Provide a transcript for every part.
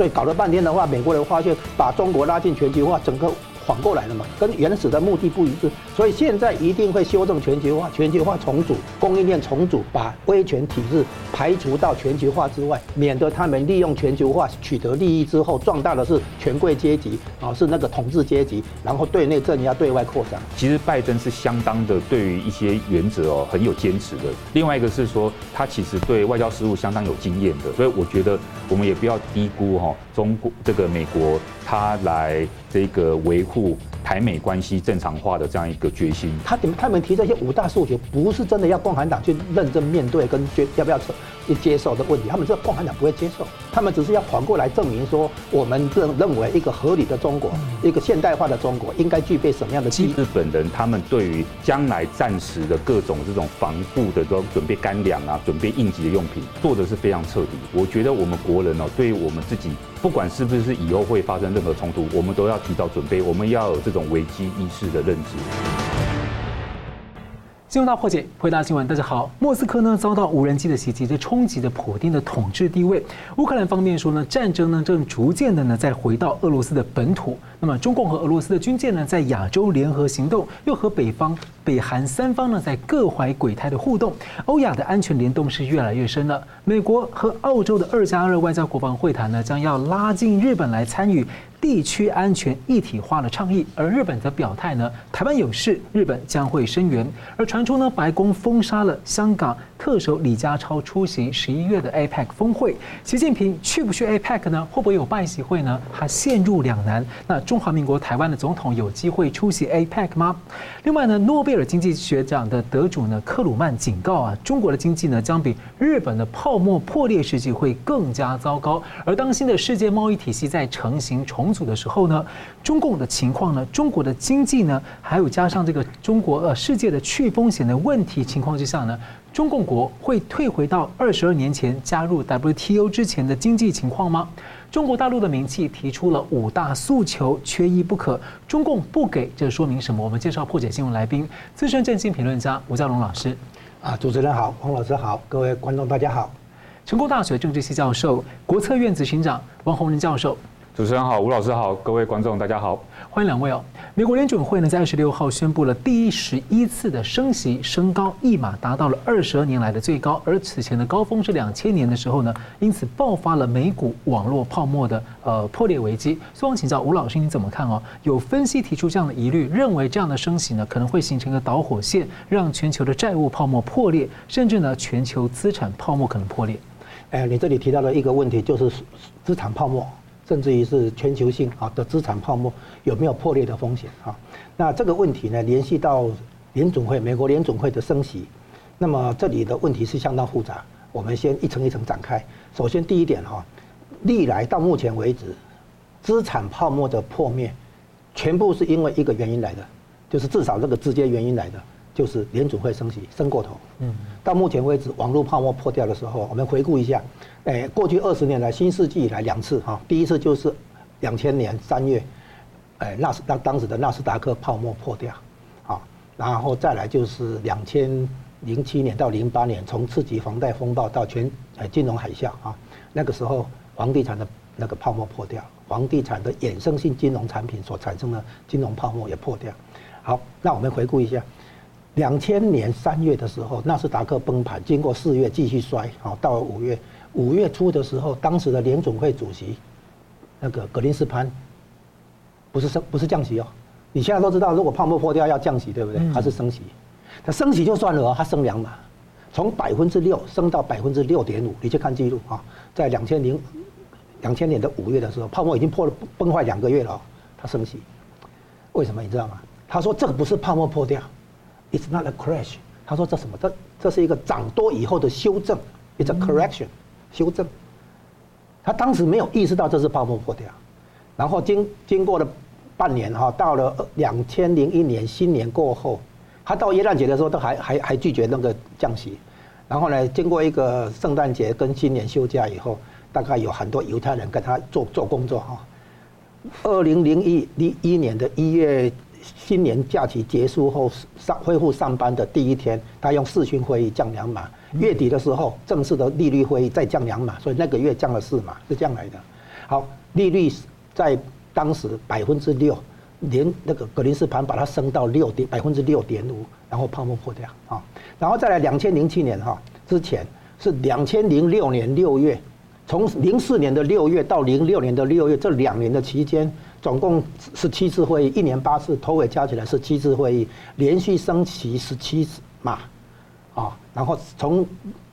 所以搞了半天的话，美国人发现把中国拉进全球化，整个。缓过来了嘛，跟原始的目的不一致，所以现在一定会修正全球化，全球化重组，供应链重组，把威权体制排除到全球化之外，免得他们利用全球化取得利益之后，壮大的是权贵阶级啊，是那个统治阶级，然后对内镇压，对外扩张。其实拜登是相当的对于一些原则哦很有坚持的，另外一个是说他其实对外交事务相当有经验的，所以我觉得我们也不要低估哈中国这个美国他来这个维护。台美关系正常化的这样一个决心，他点他们提这些五大诉求，不是真的要共产党去认真面对跟决要不要接受的问题，他们这共产党不会接受，他们只是要反过来证明说，我们认认为一个合理的中国，一个现代化的中国应该具备什么样的基。日本人他们对于将来战时的各种这种防护的这种准备干粮啊，准备应急的用品，做的是非常彻底。我觉得我们国人哦，对于我们自己，不管是不是以后会发生任何冲突，我们都要提早准备，我们要有这这种危机意识的认知。新闻大破解，回答新闻。大家好，莫斯科呢遭到无人机的袭击，这冲击着普丁的统治地位。乌克兰方面说呢，战争呢正逐渐的呢再回到俄罗斯的本土。那么中共和俄罗斯的军舰呢在亚洲联合行动，又和北方、北韩三方呢在各怀鬼胎的互动。欧亚的安全联动是越来越深了。美国和澳洲的二加二外交国防会谈呢将要拉进日本来参与。地区安全一体化的倡议，而日本则表态呢，台湾有事，日本将会声援。而传出呢，白宫封杀了香港特首李家超出席十一月的 APEC 峰会。习近平去不去 APEC 呢？会不会有拜习会呢？他陷入两难。那中华民国台湾的总统有机会出席 APEC 吗？另外呢，诺贝尔经济学奖的得主呢，克鲁曼警告啊，中国的经济呢将比日本的泡沫破裂时期会更加糟糕。而当新的世界贸易体系在成型重组的时候呢，中共的情况呢，中国的经济呢，还有加上这个中国呃世界的去风险的问题情况之下呢，中共国会退回到二十二年前加入 WTO 之前的经济情况吗？中国大陆的名气提出了五大诉求，缺一不可。中共不给，这说明什么？我们介绍破解新闻来宾，资深政经评论家吴家龙老师。啊，主持人好，黄老师好，各位观众大家好。成功大学政治系教授、国策院执行长王洪仁教授。主持人好，吴老师好，各位观众大家好，欢迎两位哦。美国联准会呢在二十六号宣布了第十一次的升息，升高一码达到了二十二年来的最高，而此前的高峰是两千年的时候呢，因此爆发了美股网络泡沫的呃破裂危机。所以我想请教吴老师你怎么看哦？有分析提出这样的疑虑，认为这样的升息呢可能会形成一个导火线，让全球的债务泡沫破裂，甚至呢全球资产泡沫可能破裂。哎，你这里提到的一个问题就是资产泡沫。甚至于是全球性啊的资产泡沫有没有破裂的风险啊？那这个问题呢，联系到联准会，美国联准会的升息，那么这里的问题是相当复杂。我们先一层一层展开。首先第一点哈，历来到目前为止，资产泡沫的破灭，全部是因为一个原因来的，就是至少这个直接原因来的。就是联准会升息升过头，嗯，到目前为止，网络泡沫破掉的时候，我们回顾一下，哎，过去二十年来，新世纪以来两次哈，第一次就是两千年三月，哎，纳斯当当时的纳斯达克泡沫破掉，好，然后再来就是两千零七年到零八年，从次级房贷风暴到全诶金融海啸啊，那个时候房地产的那个泡沫破掉，房地产的衍生性金融产品所产生的金融泡沫也破掉，好，那我们回顾一下。两千年三月的时候，纳斯达克崩盘，经过四月继续衰，好，到了五月，五月初的时候，当时的联总会主席那个格林斯潘，不是升不是降息哦，你现在都知道，如果泡沫破掉要降息，对不对？他是升息，他升息就算了哦，他升两码，从百分之六升到百分之六点五，你去看记录啊，在两千零两千年的五月的时候，泡沫已经破了崩坏两个月了，他升息，为什么你知道吗？他说这个不是泡沫破掉。It's not a crash。他说这什么？这这是一个涨多以后的修正，It's a correction，修正。他当时没有意识到这是泡沫破掉，然后经经过了半年哈，到了两千零一年新年过后，他到耶诞节的时候都还还还拒绝那个降息，然后呢，经过一个圣诞节跟新年休假以后，大概有很多犹太人跟他做做工作哈。二零零一零一年的一月。新年假期结束后上恢复上班的第一天，他用视讯会议降两码。月底的时候，正式的利率会议再降两码，所以那个月降了四码，是这样来的。好，利率在当时百分之六，连那个格林斯潘把它升到六点百分之六点五，然后泡沫破掉啊，然后再来两千零七年哈之前是两千零六年六月，从零四年的六月到零六年的六月这两年的期间，总共十七次会议，一年八次，头尾加起来是七次会议，连续升息十七次嘛，啊，然后从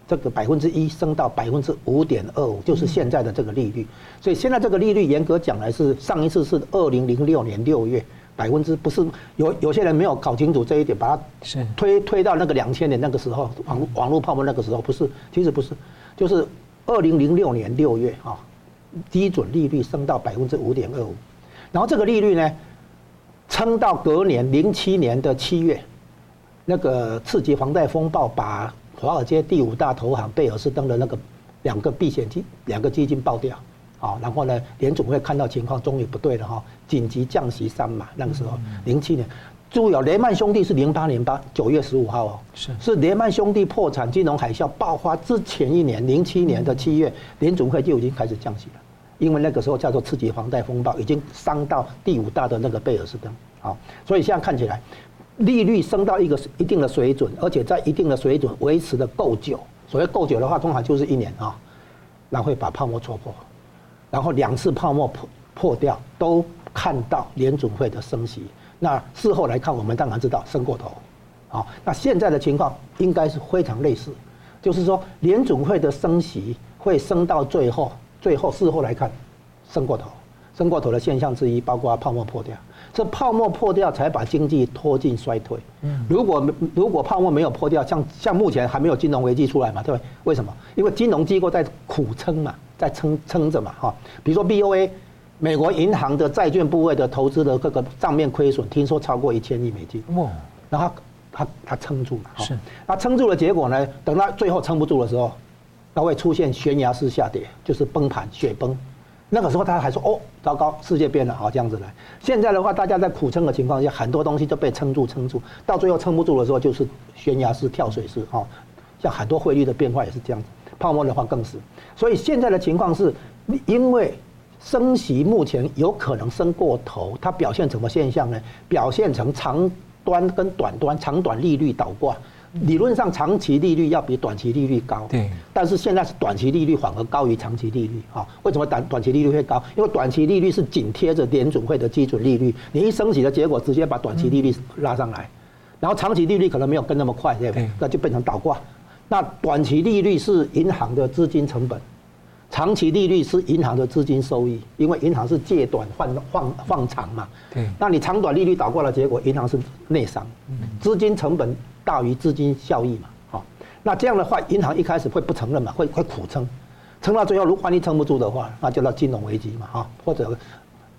这个百分之一升到百分之五点二五，就是现在的这个利率。所以现在这个利率严格讲来是上一次是二零零六年六月百分之，不是有有些人没有搞清楚这一点，把它推推到那个两千年那个时候网网络泡沫那个时候不是，其实不是，就是二零零六年六月啊，基准利率升到百分之五点二五。然后这个利率呢，撑到隔年零七年的七月，那个次级房贷风暴把华尔街第五大投行贝尔斯登的那个两个避险基两个基金爆掉，啊，然后呢，联总会看到情况终于不对了哈，紧急降息三码。那个时候零七年，注意哦，雷曼兄弟是零八年八九月十五号哦，是是雷曼兄弟破产金融海啸爆发之前一年零七年的七月，联准会就已经开始降息了。因为那个时候叫做刺激房贷风暴，已经伤到第五大的那个贝尔斯登，好，所以现在看起来，利率升到一个一定的水准，而且在一定的水准维持的够久。所谓够久的话，通常就是一年啊，然后会把泡沫戳破，然后两次泡沫破破掉，都看到联准会的升息。那事后来看，我们当然知道升过头，好，那现在的情况应该是非常类似，就是说联准会的升息会升到最后。最后事后来看，升过头，升过头的现象之一，包括泡沫破掉。这泡沫破掉才把经济拖进衰退。如果如果泡沫没有破掉，像像目前还没有金融危机出来嘛，对不对？为什么？因为金融机构在苦撑嘛，在撑撑着嘛，哈。比如说 BOA，美国银行的债券部位的投资的各个账面亏损，听说超过一千亿美金。哇！然后他他他撑住了，是。他撑住了，结果呢？等到最后撑不住的时候。它会出现悬崖式下跌，就是崩盘、雪崩。那个时候，他还说：“哦，糟糕，世界变了。”好，这样子来。现在的话，大家在苦撑的情况下，很多东西都被撑住、撑住，到最后撑不住的时候，就是悬崖式、跳水式。哈，像很多汇率的变化也是这样子，泡沫的话更是。所以现在的情况是，因为升息目前有可能升过头，它表现什么现象呢？表现成长端跟短端、长短利率倒挂。理论上，长期利率要比短期利率高。对。但是现在是短期利率反而高于长期利率。啊，为什么短短期利率会高？因为短期利率是紧贴着联准会的基准利率，你一升息的结果，直接把短期利率拉上来，然后长期利率可能没有跟那么快，对不对？那就变成倒挂。那短期利率是银行的资金成本，长期利率是银行的资金收益，因为银行是借短换换换长嘛。对。那你长短利率倒挂的结果，银行是内伤，资金成本。大于资金效益嘛，好，那这样的话，银行一开始会不承认嘛，会会苦撑，撑到最后，如果你撑不住的话，那就到金融危机嘛，哈，或者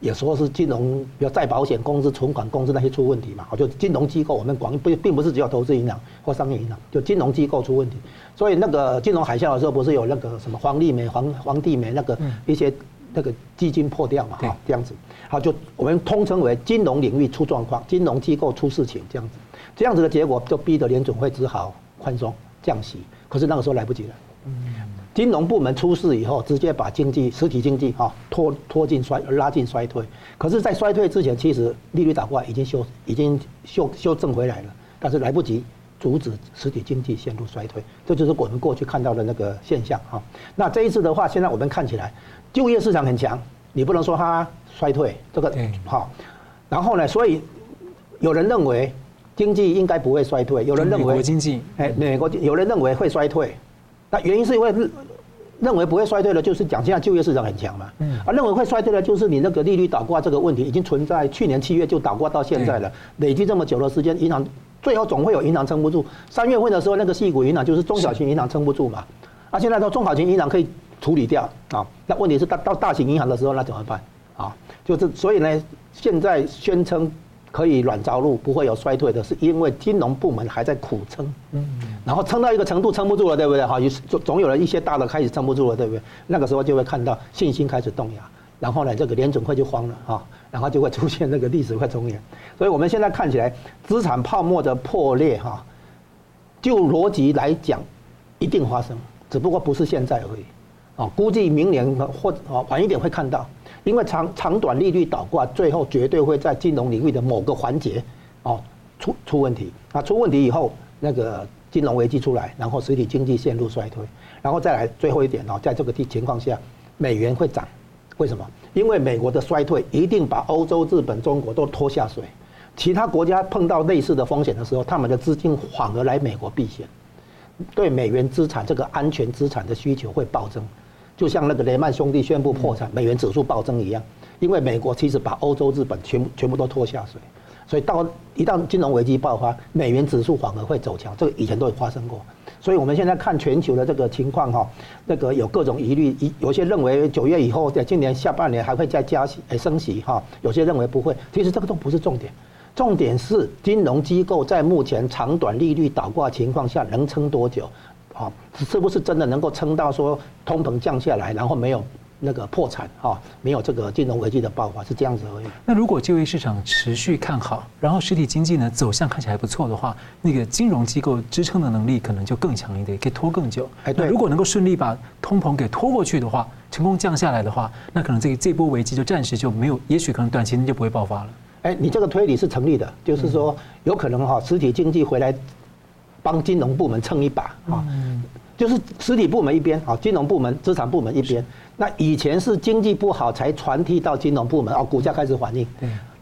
也说是金融，比如再保险公司、存款公司那些出问题嘛，就金融机构，我们广不并不是只有投资银行或商业银行，就金融机构出问题。所以那个金融海啸的时候，不是有那个什么黄丽梅、黄黄帝梅那个一些那个基金破掉嘛，哈，这样子，好，就我们通称为金融领域出状况，金融机构出事情这样子。这样子的结果就逼得联准会只好宽松降息，可是那个时候来不及了。金融部门出事以后，直接把经济实体经济哈拖拖进衰拉进衰退。可是，在衰退之前，其实利率倒挂已经修已经修修正回来了，但是来不及阻止实体经济陷入衰退。这就是我们过去看到的那个现象哈。那这一次的话，现在我们看起来就业市场很强，你不能说它衰退这个好。然后呢，所以有人认为。经济应该不会衰退，有人认为美国经济，哎，美国有人认为会衰退，那原因是因为认为不会衰退的，就是讲现在就业市场很强嘛，嗯，啊，认为会衰退的，就是你那个利率倒挂这个问题已经存在，去年七月就倒挂到现在了，累积这么久的时间，银行最后总会有银行撑不住。三月份的时候，那个细股银行就是中小型银行撑不住嘛，啊，现在到中小型银行可以处理掉啊，那问题是到到大型银行的时候那怎么办啊？就是所以呢，现在宣称。可以软着陆，不会有衰退的，是因为金融部门还在苦撑，嗯，然后撑到一个程度撑不住了，对不对？哈，总总有了一些大的开始撑不住了，对不对？那个时候就会看到信心开始动摇，然后呢，这个联准会就慌了哈，然后就会出现那个历史会重演。所以我们现在看起来，资产泡沫的破裂哈，就逻辑来讲，一定发生，只不过不是现在而已。哦，估计明年或哦晚一点会看到，因为长长短利率倒挂，最后绝对会在金融领域的某个环节哦出出问题。那出问题以后，那个金融危机出来，然后实体经济陷入衰退，然后再来最后一点哦，在这个地情况下，美元会涨，为什么？因为美国的衰退一定把欧洲、日本、中国都拖下水。其他国家碰到类似的风险的时候，他们的资金反而来美国避险，对美元资产这个安全资产的需求会暴增，就像那个雷曼兄弟宣布破产，美元指数暴增一样。因为美国其实把欧洲、日本全部全部都拖下水，所以到一旦金融危机爆发，美元指数反而会走强，这个以前都有发生过。所以我们现在看全球的这个情况哈，那个有各种疑虑，有些认为九月以后在今年下半年还会再加息、升息哈，有些认为不会，其实这个都不是重点。重点是金融机构在目前长短利率倒挂情况下能撑多久？啊，是不是真的能够撑到说通膨降下来，然后没有那个破产啊，没有这个金融危机的爆发，是这样子而已。那如果就业市场持续看好，然后实体经济呢走向看起来还不错的话，那个金融机构支撑的能力可能就更强一点，可以拖更久。哎，对，如果能够顺利把通膨给拖过去的话，成功降下来的话，那可能这这波危机就暂时就没有，也许可能短期内就不会爆发了。哎，你这个推理是成立的，就是说有可能哈，实体经济回来帮金融部门撑一把啊，就是实体部门一边啊，金融部门、资产部门一边。那以前是经济不好才传递到金融部门，哦，股价开始反应。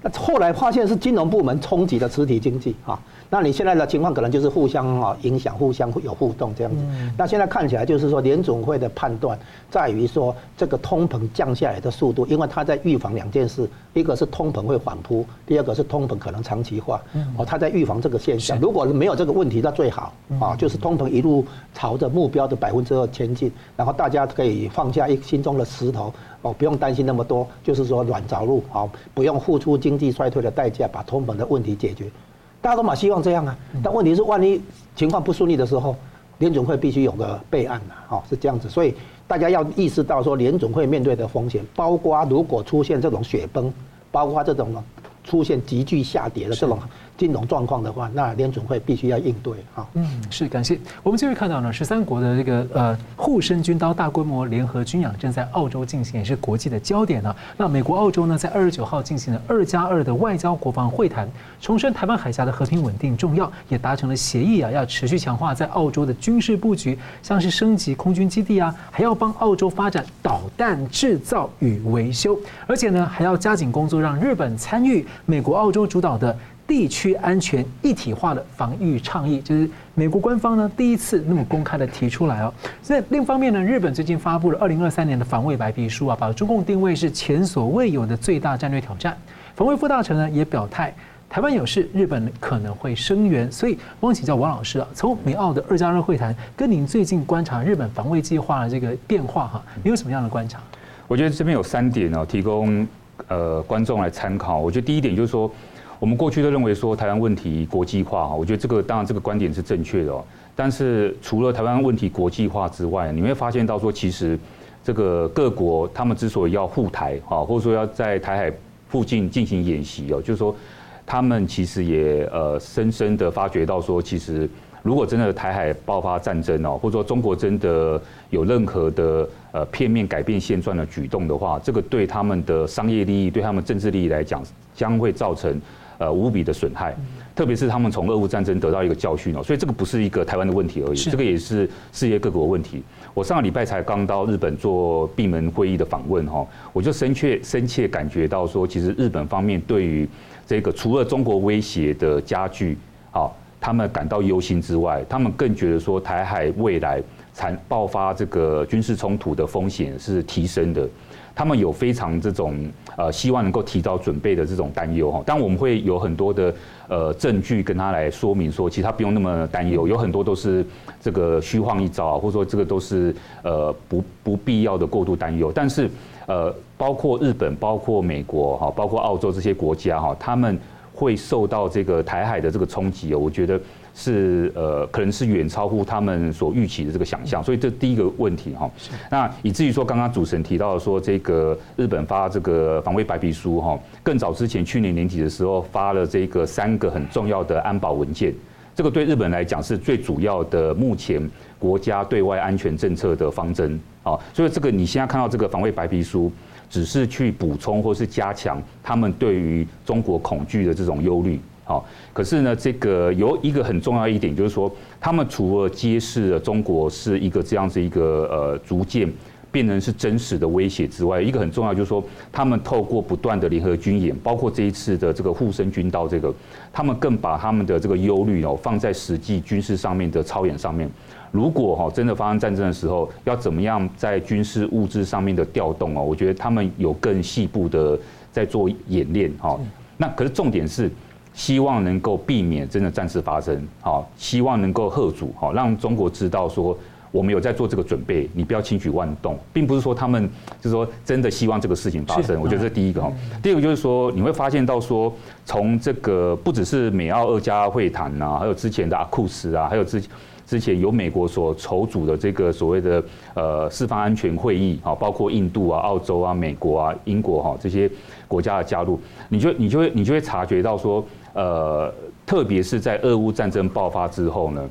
那后来发现是金融部门冲击了实体经济啊。那你现在的情况可能就是互相啊影响，互相有互动这样子。那现在看起来就是说联总会的判断在于说这个通膨降下来的速度，因为他在预防两件事，一个是通膨会反扑，第二个是通膨可能长期化。哦，他在预防这个现象。如果没有这个问题，那最好啊，就是通膨一路朝着目标的百分之二前进，然后大家可以放下一心中的石头哦，不用担心那么多，就是说软着陆啊，不用付出经济衰退的代价，把通膨的问题解决。大家都蛮希望这样啊，但问题是，万一情况不顺利的时候，联总会必须有个备案啊，是这样子。所以大家要意识到说，联总会面对的风险，包括如果出现这种雪崩，包括这种出现急剧下跌的这种。金融状况的话，那联准会必须要应对啊。嗯，是感谢。我们这边看到呢，十三国的这个呃护身军刀大规模联合军演正在澳洲进行，也是国际的焦点呢。那美国、澳洲呢，在二十九号进行了二加二的外交国防会谈，重申台湾海峡的和平稳定重要，也达成了协议啊，要持续强化在澳洲的军事布局，像是升级空军基地啊，还要帮澳洲发展导弹制造与维修，而且呢，还要加紧工作，让日本参与美国、澳洲主导的。地区安全一体化的防御倡议，就是美国官方呢第一次那么公开的提出来哦。所以另一方面呢，日本最近发布了二零二三年的防卫白皮书啊，把中共定位是前所未有的最大战略挑战。防卫副大臣呢也表态，台湾有事，日本可能会声援。所以，我想请教王老师啊，从美澳的二加二会谈，跟您最近观察日本防卫计划的这个变化哈，你有什么样的观察？我觉得这边有三点哦，提供呃观众来参考。我觉得第一点就是说。我们过去都认为说台湾问题国际化，我觉得这个当然这个观点是正确的。但是除了台湾问题国际化之外，你会发现到说，其实这个各国他们之所以要护台啊，或者说要在台海附近进行演习哦，就是说他们其实也呃深深的发觉到说，其实如果真的台海爆发战争哦，或者说中国真的有任何的呃片面改变现状的举动的话，这个对他们的商业利益、对他们政治利益来讲，将会造成。呃，无比的损害，特别是他们从俄乌战争得到一个教训哦，所以这个不是一个台湾的问题而已，这个也是世界各国的问题。我上个礼拜才刚到日本做闭门会议的访问哈，我就深切深切感觉到说，其实日本方面对于这个除了中国威胁的加剧，啊，他们感到忧心之外，他们更觉得说台海未来产爆发这个军事冲突的风险是提升的。他们有非常这种呃希望能够提早准备的这种担忧哈，但我们会有很多的呃证据跟他来说明说，其实他不用那么担忧，有很多都是这个虚晃一招啊，或者说这个都是呃不不必要的过度担忧。但是呃，包括日本、包括美国哈、包括澳洲这些国家哈，他们会受到这个台海的这个冲击哦，我觉得。是呃，可能是远超乎他们所预期的这个想象，所以这第一个问题哈。那以至于说，刚刚主持人提到说，这个日本发这个防卫白皮书哈，更早之前去年年底的时候发了这个三个很重要的安保文件，这个对日本来讲是最主要的目前国家对外安全政策的方针啊，所以这个你现在看到这个防卫白皮书，只是去补充或是加强他们对于中国恐惧的这种忧虑。好，可是呢，这个有一个很重要一点，就是说，他们除了揭示了中国是一个这样子一个呃逐渐变成是真实的威胁之外，一个很重要就是说，他们透过不断的联合军演，包括这一次的这个护身军刀，这个他们更把他们的这个忧虑哦放在实际军事上面的操演上面。如果哈真的发生战争的时候，要怎么样在军事物资上面的调动哦？我觉得他们有更细部的在做演练哈。那可是重点是。希望能够避免真的战事发生，好，希望能够吓阻，好，让中国知道说我们有在做这个准备，你不要轻举妄动，并不是说他们就是说真的希望这个事情发生。我觉得这是第一个哈。第二个就是说，你会发现到说，从这个不只是美澳二加会谈呐，还有之前的阿库斯啊，还有之之前由美国所筹组的这个所谓的呃四方安全会议，好，包括印度啊、澳洲啊、美国啊、英国哈这些国家的加入，你就你就会你就会察觉到说。呃，特别是在俄乌战争爆发之后呢，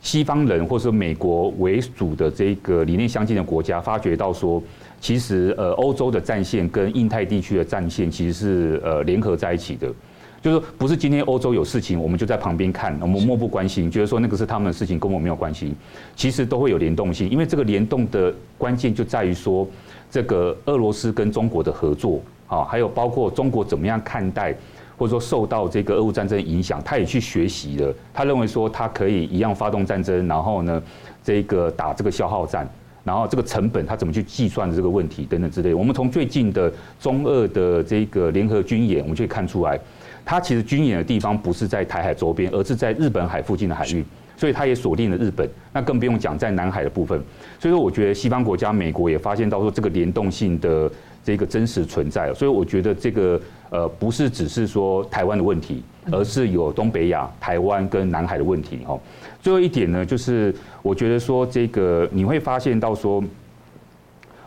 西方人或是美国为主的这个理念相近的国家，发觉到说，其实呃，欧洲的战线跟印太地区的战线其实是呃联合在一起的，就是不是今天欧洲有事情，我们就在旁边看，我们漠不关心，觉得说那个是他们的事情，跟我们没有关系，其实都会有联动性，因为这个联动的关键就在于说，这个俄罗斯跟中国的合作啊，还有包括中国怎么样看待。或者说受到这个俄乌战争影响，他也去学习了。他认为说他可以一样发动战争，然后呢，这个打这个消耗战，然后这个成本他怎么去计算的这个问题等等之类。我们从最近的中俄的这个联合军演，我们就可以看出来，他其实军演的地方不是在台海周边，而是在日本海附近的海域，所以它也锁定了日本。那更不用讲在南海的部分。所以说，我觉得西方国家，美国也发现到说这个联动性的。这个真实存在，所以我觉得这个呃不是只是说台湾的问题，而是有东北亚、台湾跟南海的问题。哈，最后一点呢，就是我觉得说这个你会发现到说，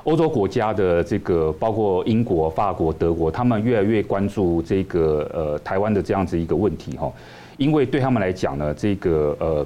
欧洲国家的这个包括英国、法国、德国，他们越来越关注这个呃台湾的这样子一个问题。哈，因为对他们来讲呢，这个呃。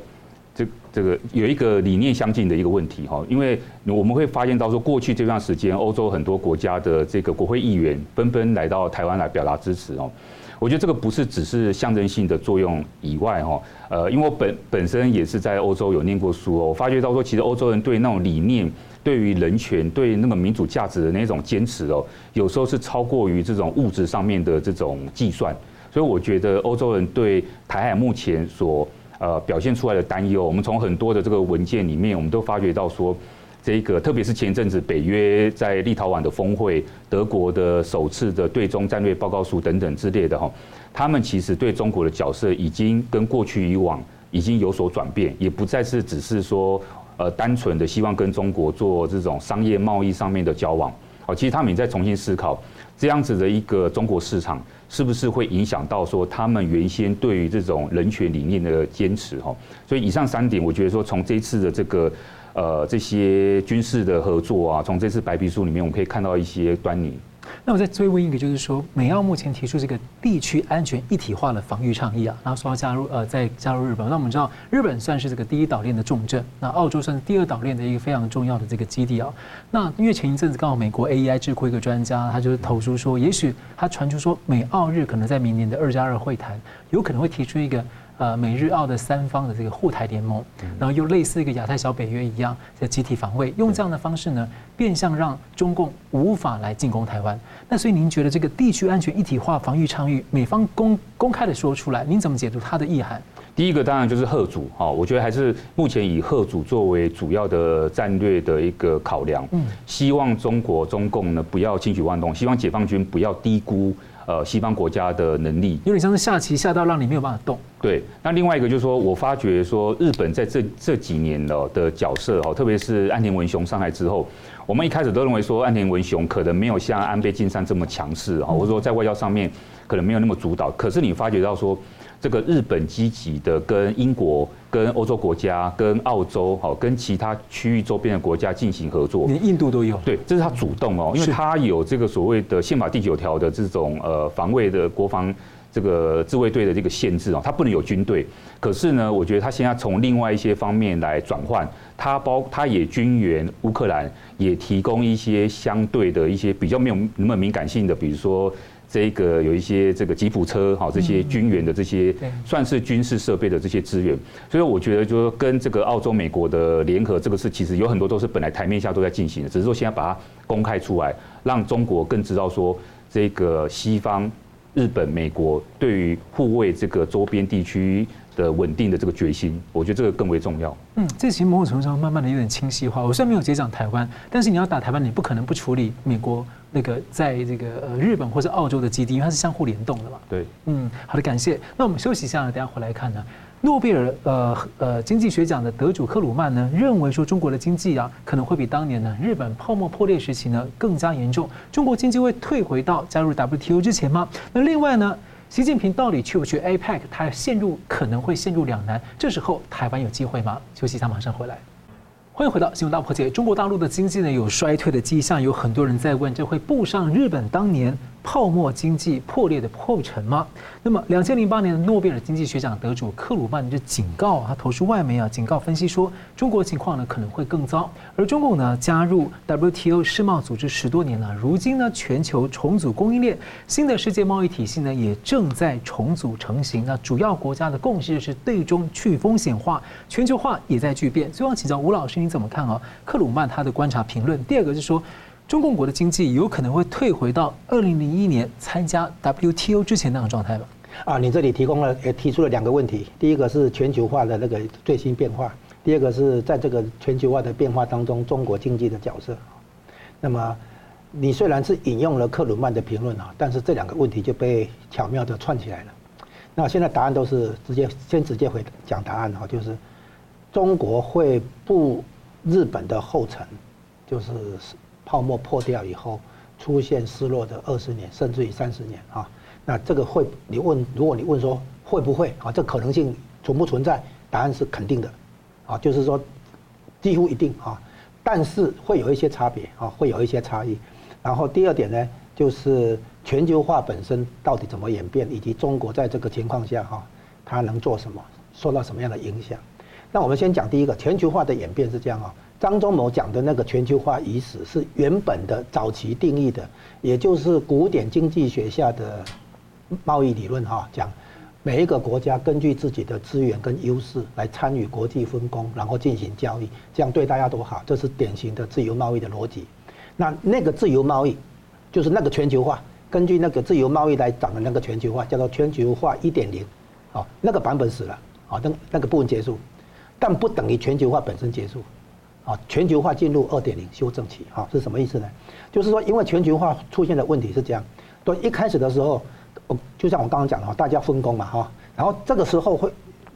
这这个有一个理念相近的一个问题哈，因为我们会发现到说，过去这段时间，欧洲很多国家的这个国会议员纷纷来到台湾来表达支持哦。我觉得这个不是只是象征性的作用以外哈，呃，因为我本本身也是在欧洲有念过书哦，我发觉到说，其实欧洲人对那种理念、对于人权、对那个民主价值的那种坚持哦，有时候是超过于这种物质上面的这种计算。所以我觉得欧洲人对台海目前所呃，表现出来的担忧，我们从很多的这个文件里面，我们都发觉到说，这个特别是前阵子北约在立陶宛的峰会，德国的首次的对中战略报告书等等之类的哈，他们其实对中国的角色已经跟过去以往已经有所转变，也不再是只是说呃单纯的希望跟中国做这种商业贸易上面的交往，好，其实他们也在重新思考这样子的一个中国市场。是不是会影响到说他们原先对于这种人权理念的坚持哈？所以以上三点，我觉得说从这次的这个呃这些军事的合作啊，从这次白皮书里面，我们可以看到一些端倪。那我再追问一个，就是说，美澳目前提出这个地区安全一体化的防御倡议啊，然后说要加入呃，再加入日本。那我们知道，日本算是这个第一岛链的重镇，那澳洲算是第二岛链的一个非常重要的这个基地啊。那因为前一阵子刚好美国 AEI 智库一个专家，他就是投书说，也许他传出说，美澳日可能在明年的二加二会谈，有可能会提出一个。呃，美日澳的三方的这个护台联盟，然后又类似一个亚太小北约一样的集体防卫，用这样的方式呢，变相让中共无法来进攻台湾。那所以您觉得这个地区安全一体化防御倡议，美方公公开的说出来，您怎么解读它的意涵？第一个当然就是贺主哈，我觉得还是目前以贺主作为主要的战略的一个考量。嗯，希望中国中共呢不要轻举妄动，希望解放军不要低估。呃，西方国家的能力有点像是下棋下到让你没有办法动。对，那另外一个就是说，我发觉说日本在这这几年的的角色哈，特别是岸田文雄上台之后，我们一开始都认为说岸田文雄可能没有像安倍晋三这么强势啊，或者说在外交上面可能没有那么主导。可是你发觉到说。这个日本积极的跟英国、跟欧洲国家、跟澳洲，好，跟其他区域周边的国家进行合作，连印度都有。对，这是他主动哦，因为他有这个所谓的宪法第九条的这种呃防卫的国防这个自卫队的这个限制哦，它不能有军队。可是呢，我觉得他现在从另外一些方面来转换，他包他也军援乌克兰，也提供一些相对的一些比较没有那么敏感性的，比如说这个有一些这个吉普车哈，这些军援的这些算是军事设备的这些资源。所以我觉得，就说跟这个澳洲、美国的联合，这个事其实有很多都是本来台面下都在进行的，只是说现在把它公开出来，让中国更知道说这个西方。日本、美国对于护卫这个周边地区的稳定的这个决心，我觉得这个更为重要。嗯，这其实某种程度上慢慢的有点清晰化。我虽然没有接掌台湾，但是你要打台湾，你不可能不处理美国那个在这个呃日本或者澳洲的基地，因为它是相互联动的嘛。对，嗯，好的，感谢。那我们休息一下，等下回来看呢。诺贝尔呃呃经济学奖的得主克鲁曼呢，认为说中国的经济啊可能会比当年呢日本泡沫破裂时期呢更加严重，中国经济会退回到加入 WTO 之前吗？那另外呢，习近平到底去不去 APEC？他陷入可能会陷入两难，这时候台湾有机会吗？休息一下，马上回来。欢迎回到新闻大破解。中国大陆的经济呢有衰退的迹象，有很多人在问，这会步上日本当年泡沫经济破裂的破城吗？那么，两千零八年的诺贝尔经济学奖得主克鲁曼就警告他投书外媒啊，警告分析说，中国情况呢可能会更糟。而中共呢加入 WTO 世贸组织十多年了，如今呢全球重组供应链，新的世界贸易体系呢也正在重组成型。那主要国家的共识是对中去风险化，全球化也在巨变。最后请教吴老师，你怎么看啊？克鲁曼他的观察评论。第二个是说。中共国的经济有可能会退回到二零零一年参加 WTO 之前那样状态吗？啊，你这里提供了也提出了两个问题，第一个是全球化的那个最新变化，第二个是在这个全球化的变化当中，中国经济的角色。那么，你虽然是引用了克鲁曼的评论啊，但是这两个问题就被巧妙地串起来了。那现在答案都是直接先直接回讲答案哈，就是中国会步日本的后尘，就是。泡沫破掉以后，出现失落的二十年，甚至于三十年啊，那这个会你问，如果你问说会不会啊，这可能性存不存在？答案是肯定的，啊，就是说几乎一定啊，但是会有一些差别啊，会有一些差异。然后第二点呢，就是全球化本身到底怎么演变，以及中国在这个情况下哈，它能做什么，受到什么样的影响？那我们先讲第一个，全球化的演变是这样啊。张忠谋讲的那个全球化已死是原本的早期定义的，也就是古典经济学下的贸易理论哈，讲每一个国家根据自己的资源跟优势来参与国际分工，然后进行交易，这样对大家都好，这是典型的自由贸易的逻辑。那那个自由贸易就是那个全球化，根据那个自由贸易来讲的那个全球化叫做全球化一点零，啊，那个版本死了，啊，那那个部分结束，但不等于全球化本身结束。啊，全球化进入二点零修正期，哈，是什么意思呢？就是说，因为全球化出现的问题是这样，对，一开始的时候，我就像我刚刚讲的哈，大家分工嘛，哈，然后这个时候会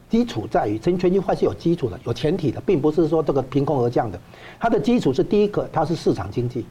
基础在于，全全球化是有基础的，有前提的，并不是说这个凭空而降的。它的基础是第一个，它是市场经济，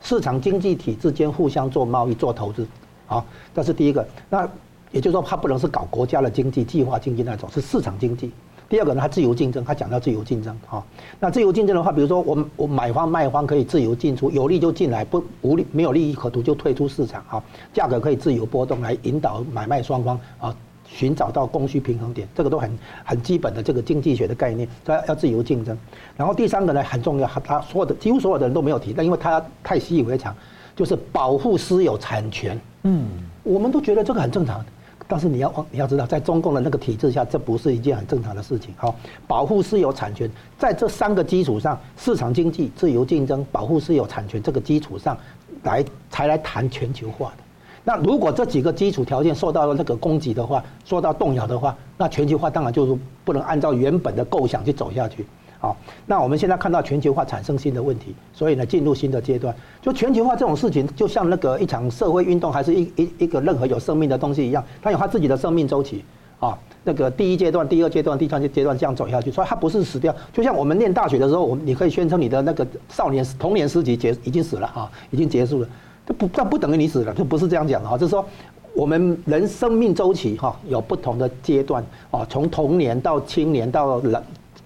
市场经济体之间互相做贸易、做投资，啊，这是第一个。那也就是说，它不能是搞国家的经济、计划经济那种，是市场经济。第二个呢，它自由竞争，它讲到自由竞争哈。那自由竞争的话，比如说我我买方卖方可以自由进出，有利就进来，不无利没有利益可图就退出市场哈。价格可以自由波动，来引导买卖双方啊寻找到供需平衡点，这个都很很基本的这个经济学的概念，要要自由竞争。然后第三个呢很重要，他所有的几乎所有的人都没有提，但因为他太习以为常，就是保护私有产权。嗯，我们都觉得这个很正常。但是你要你要知道，在中共的那个体制下，这不是一件很正常的事情。好，保护私有产权，在这三个基础上，市场经济、自由竞争、保护私有产权这个基础上来才来谈全球化的。那如果这几个基础条件受到了那个攻击的话，受到动摇的话，那全球化当然就是不能按照原本的构想去走下去。好，那我们现在看到全球化产生新的问题，所以呢，进入新的阶段。就全球化这种事情，就像那个一场社会运动，还是一一一个任何有生命的东西一样，它有它自己的生命周期啊。那个第一阶段、第二阶段、第三阶段这样走下去，所以它不是死掉。就像我们念大学的时候，我们你可以宣称你的那个少年童年时期结已经死了啊，已经结束了。这不这不等于你死了，就不是这样讲的哈。就是说，我们人生命周期哈有不同的阶段啊，从童年到青年到老。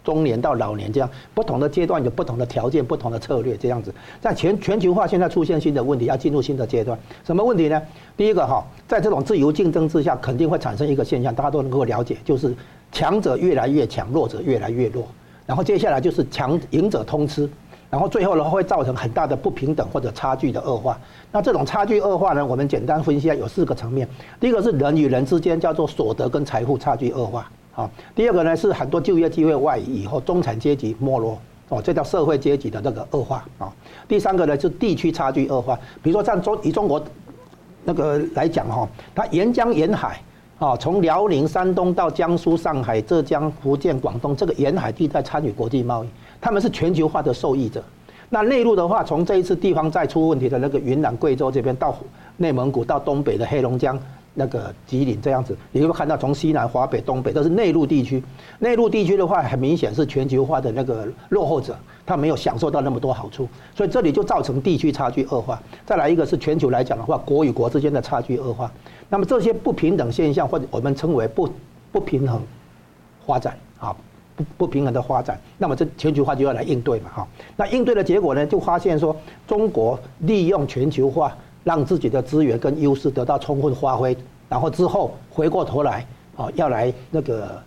中年到老年这样，不同的阶段有不同的条件、不同的策略这样子。在全全球化现在出现新的问题，要进入新的阶段，什么问题呢？第一个哈，在这种自由竞争之下，肯定会产生一个现象，大家都能够了解，就是强者越来越强，弱者越来越弱。然后接下来就是强赢者通吃，然后最后呢会造成很大的不平等或者差距的恶化。那这种差距恶化呢，我们简单分析一下，有四个层面。第一个是人与人之间叫做所得跟财富差距恶化。啊，第二个呢是很多就业机会外移以后，中产阶级没落，哦，这叫社会阶级的那个恶化啊。第三个呢是地区差距恶化，比如说像中以中国那个来讲哈，它沿江沿海啊，从辽宁、山东到江苏、上海、浙江、福建、广东这个沿海地带参与国际贸易，他们是全球化的受益者。那内陆的话，从这一次地方再出问题的那个云南、贵州这边到内蒙古到东北的黑龙江。那个吉林这样子，你会看到从西南、华北、东北都是内陆地区。内陆地区的话，很明显是全球化的那个落后者，他没有享受到那么多好处，所以这里就造成地区差距恶化。再来一个是全球来讲的话，国与国之间的差距恶化。那么这些不平等现象，或者我们称为不不平衡发展啊，不不平衡的发展，那么这全球化就要来应对嘛哈。那应对的结果呢，就发现说中国利用全球化。让自己的资源跟优势得到充分发挥，然后之后回过头来啊，要来那个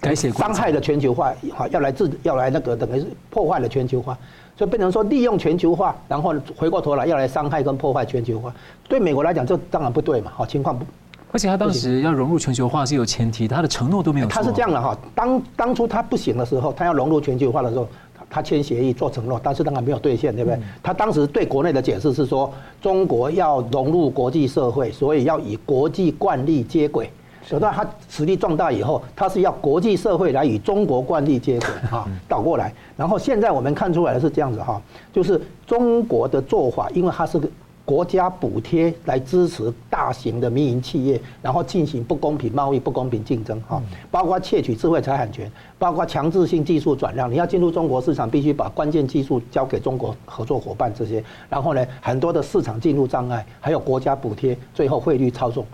改写伤害了全球化，好，要来自要来那个等于是破坏了全球化，所以变成说利用全球化，然后回过头来要来伤害跟破坏全球化。对美国来讲，这当然不对嘛，好，情况不。而且他当时要融入全球化是有前提，他的承诺都没有。他是这样的哈，当当初他不行的时候，他要融入全球化的时候。他签协议做承诺，但是当然没有兑现，对不对？他当时对国内的解释是说，中国要融入国际社会，所以要以国际惯例接轨。等到他实力壮大以后，他是要国际社会来与中国惯例接轨 啊，倒过来。然后现在我们看出来的是这样子哈，就是中国的做法，因为它是个。国家补贴来支持大型的民营企业，然后进行不公平贸易、不公平竞争，哈，包括窃取智慧财产权，包括强制性技术转让。你要进入中国市场，必须把关键技术交给中国合作伙伴这些。然后呢，很多的市场进入障碍，还有国家补贴，最后汇率操纵，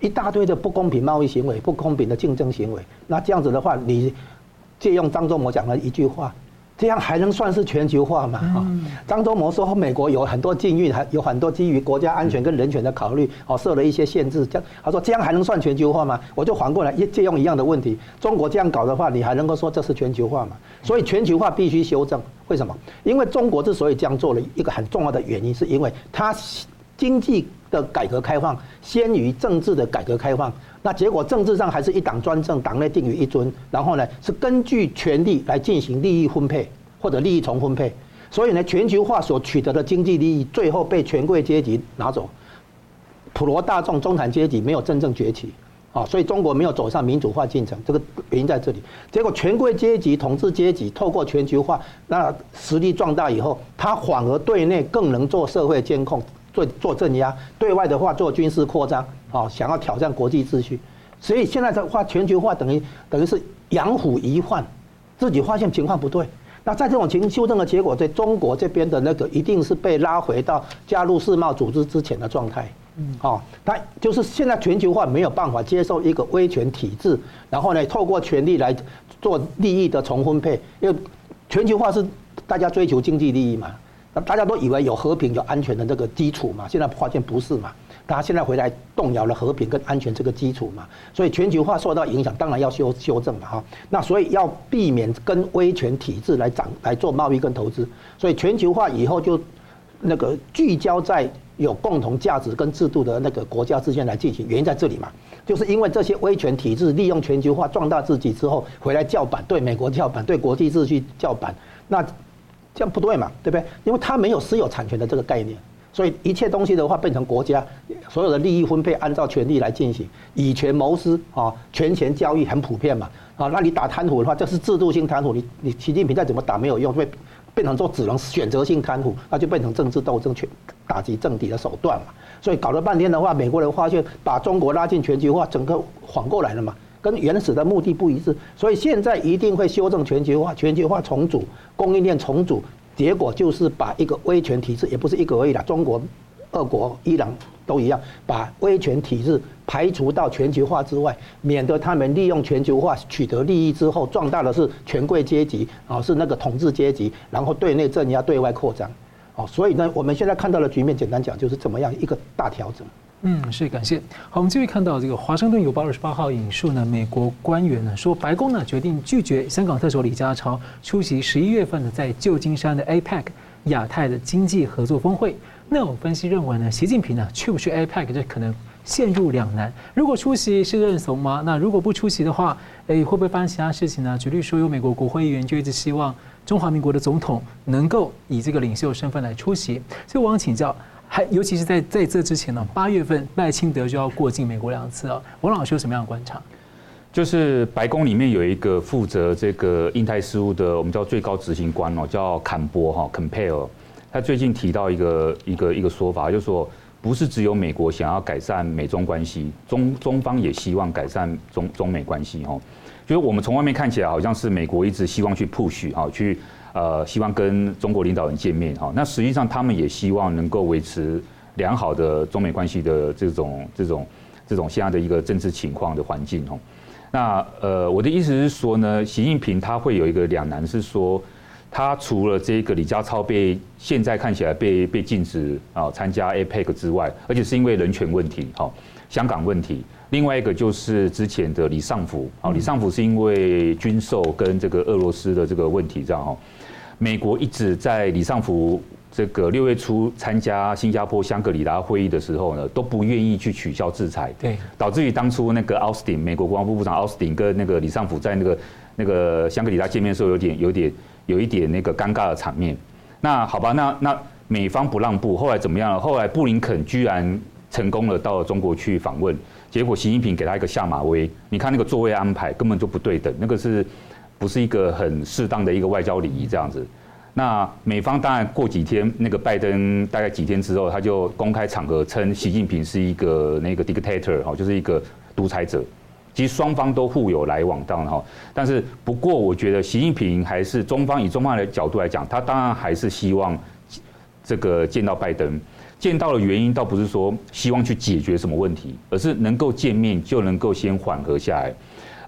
一大堆的不公平贸易行为、不公平的竞争行为。那这样子的话，你借用张忠谋讲的一句话。这样还能算是全球化吗？啊，张忠谋说，美国有很多禁运，还有很多基于国家安全跟人权的考虑，哦，设了一些限制。这样他说，这样还能算全球化吗？我就反过来借用一样的问题，中国这样搞的话，你还能够说这是全球化吗？所以全球化必须修正。为什么？因为中国之所以这样做了一个很重要的原因，是因为它经济的改革开放先于政治的改革开放。那结果政治上还是一党专政，党内定于一尊，然后呢是根据权力来进行利益分配或者利益重分配，所以呢全球化所取得的经济利益最后被权贵阶级拿走，普罗大众中产阶级没有真正崛起，啊，所以中国没有走上民主化进程，这个原因在这里。结果权贵阶级统治阶级透过全球化，那实力壮大以后，他反而对内更能做社会监控。做做镇压，对外的话做军事扩张，啊，想要挑战国际秩序，所以现在的话全球化等于等于是养虎遗患，自己发现情况不对，那在这种情修正的结果，在中国这边的那个一定是被拉回到加入世贸组织之前的状态，嗯，哦，他就是现在全球化没有办法接受一个威权体制，然后呢，透过权力来做利益的重分配，因为全球化是大家追求经济利益嘛。那大家都以为有和平、有安全的这个基础嘛，现在发现不是嘛？大家现在回来动摇了和平跟安全这个基础嘛，所以全球化受到影响，当然要修修正嘛哈。那所以要避免跟威权体制来涨来做贸易跟投资，所以全球化以后就那个聚焦在有共同价值跟制度的那个国家之间来进行，原因在这里嘛，就是因为这些威权体制利用全球化壮大自己之后，回来叫板，对美国叫板，对国际秩序叫板，那。这样不对嘛，对不对？因为它没有私有产权的这个概念，所以一切东西的话变成国家所有的利益分配按照权力来进行，以权谋私啊，权钱交易很普遍嘛啊，那你打贪腐的话，这是制度性贪腐，你你习近平再怎么打没有用，会变成说只能选择性贪腐，那就变成政治斗争、去打击政敌的手段嘛。所以搞了半天的话，美国人发现把中国拉进全球化，整个缓过来了嘛。跟原始的目的不一致，所以现在一定会修正全球化，全球化重组，供应链重组，结果就是把一个威权体制，也不是一个而已啦，中国俄国、伊朗都一样，把威权体制排除到全球化之外，免得他们利用全球化取得利益之后，壮大的是权贵阶级啊，是那个统治阶级，然后对内镇压，对外扩张。哦，所以呢，我们现在看到的局面，简单讲就是怎么样一个大调整。嗯，是感谢。好，我们继续看到这个《华盛顿邮报》二十八号引述呢，美国官员呢说，白宫呢决定拒绝香港特首李家超出席十一月份呢在旧金山的 APEC 亚太的经济合作峰会。那我分析认为呢，习近平呢去不去 APEC 这可能陷入两难。如果出席是认怂吗？那如果不出席的话，诶会不会发生其他事情呢？举例说，有美国国会议员就一直希望。中华民国的总统能够以这个领袖身份来出席，所以我想请教，还尤其是在在这之前呢，八月份赖清德就要过境美国两次哦，王老师有什么样的观察？就是白宫里面有一个负责这个印太事务的，我们叫最高执行官哦，叫坎波哈 Pompeo，他最近提到一个一个一个说法，就是说不是只有美国想要改善美中关系，中中方也希望改善中中美关系哦。就是我们从外面看起来好像是美国一直希望去 push 哈，去呃希望跟中国领导人见面哈，那实际上他们也希望能够维持良好的中美关系的这种这种这种现在的一个政治情况的环境哈。那呃我的意思是说呢，习近平他会有一个两难，是说他除了这个李家超被现在看起来被被禁止啊参加 APEC 之外，而且是因为人权问题哈，香港问题。另外一个就是之前的李尚福，啊，李尚福是因为军售跟这个俄罗斯的这个问题，这样哈，美国一直在李尚福这个六月初参加新加坡香格里拉会议的时候呢，都不愿意去取消制裁，对，导致于当初那个奥斯汀，美国国防部部长奥斯汀跟那个李尚福在那个那个香格里拉见面的时候，有点有点有一点那个尴尬的场面。那好吧，那那美方不让步，后来怎么样了？后来布林肯居然成功了到了中国去访问。结果习近平给他一个下马威，你看那个座位安排根本就不对等，那个是不是一个很适当的一个外交礼仪这样子？那美方当然过几天，那个拜登大概几天之后，他就公开场合称习近平是一个那个 dictator 哈，就是一个独裁者。其实双方都互有来往，当然哈。但是不过，我觉得习近平还是中方以中方的角度来讲，他当然还是希望这个见到拜登。见到的原因倒不是说希望去解决什么问题，而是能够见面就能够先缓和下来，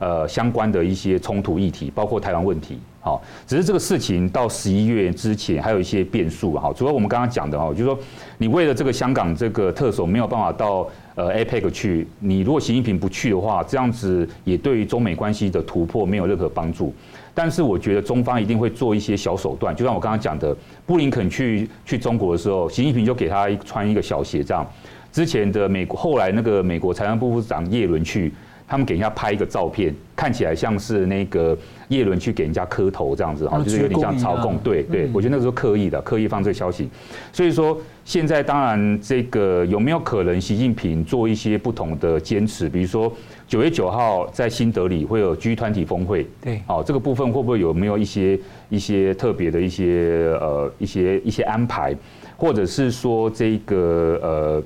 呃，相关的一些冲突议题，包括台湾问题，好，只是这个事情到十一月之前还有一些变数，哈，除了我们刚刚讲的哈，就是说你为了这个香港这个特首没有办法到呃 APEC 去，你如果习近平不去的话，这样子也对于中美关系的突破没有任何帮助。但是我觉得中方一定会做一些小手段，就像我刚刚讲的，布林肯去去中国的时候，习近平就给他穿一个小鞋这样。之前的美国后来那个美国财政部部长叶伦去，他们给人家拍一个照片，看起来像是那个叶伦去给人家磕头这样子哈，就是有点像朝贡。对对，我觉得那个是刻意的，刻意放这个消息。所以说现在当然这个有没有可能习近平做一些不同的坚持，比如说。九月九号在新德里会有 G 团体峰会，对，哦，这个部分会不会有没有一些一些特别的一些呃一些一些安排，或者是说这个呃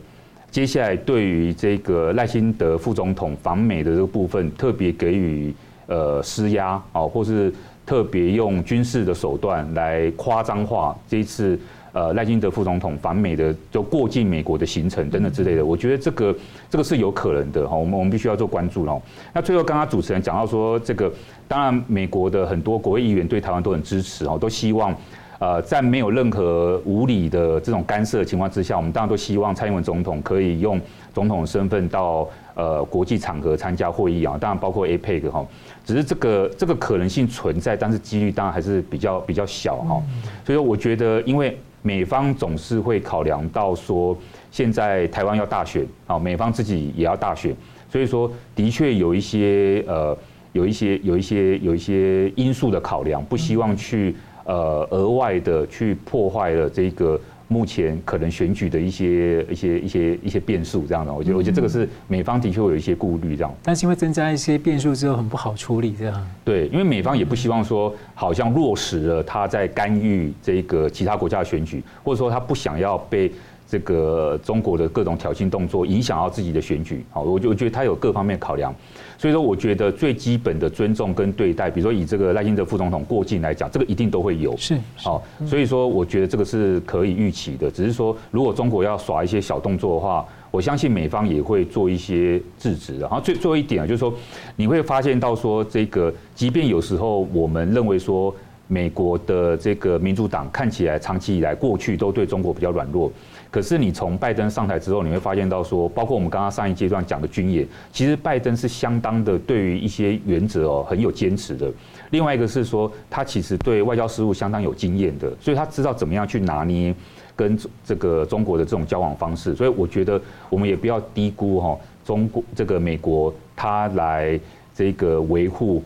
接下来对于这个赖清德副总统访美的这个部分，特别给予呃施压啊，或是特别用军事的手段来夸张化这一次。呃，赖清德副总统访美的就过境美国的行程等等之类的，我觉得这个这个是有可能的哈，我们我们必须要做关注喽。那最后刚刚主持人讲到说，这个当然美国的很多国会议员对台湾都很支持哦，都希望呃在没有任何无理的这种干涉的情况之下，我们当然都希望蔡英文总统可以用总统的身份到呃国际场合参加会议啊，当然包括 APEC 哈，只是这个这个可能性存在，但是几率当然还是比较比较小哈。所以说我觉得因为。美方总是会考量到说，现在台湾要大选啊，美方自己也要大选，所以说的确有一些呃，有一些有一些有一些因素的考量，不希望去呃额外的去破坏了这个。目前可能选举的一些一些一些一些变数，这样的，我觉得我觉得这个是美方的确会有一些顾虑，这样。但是因为增加一些变数之后很不好处理，这样。对，因为美方也不希望说，好像落实了他在干预这个其他国家的选举，或者说他不想要被这个中国的各种挑衅动作影响到自己的选举，好，我就我觉得他有各方面考量，所以说我觉得最基本的尊重跟对待，比如说以这个赖清德副总统过境来讲，这个一定都会有，是好，所以说我觉得这个是可以预期的，只是说如果中国要耍一些小动作的话，我相信美方也会做一些制止。然后最最后一点啊，就是说你会发现到说这个，即便有时候我们认为说美国的这个民主党看起来长期以来过去都对中国比较软弱。可是你从拜登上台之后，你会发现到说，包括我们刚刚上一阶段讲的军演，其实拜登是相当的对于一些原则哦很有坚持的。另外一个是说，他其实对外交事务相当有经验的，所以他知道怎么样去拿捏跟这个中国的这种交往方式。所以我觉得我们也不要低估哈中国这个美国他来这个维护。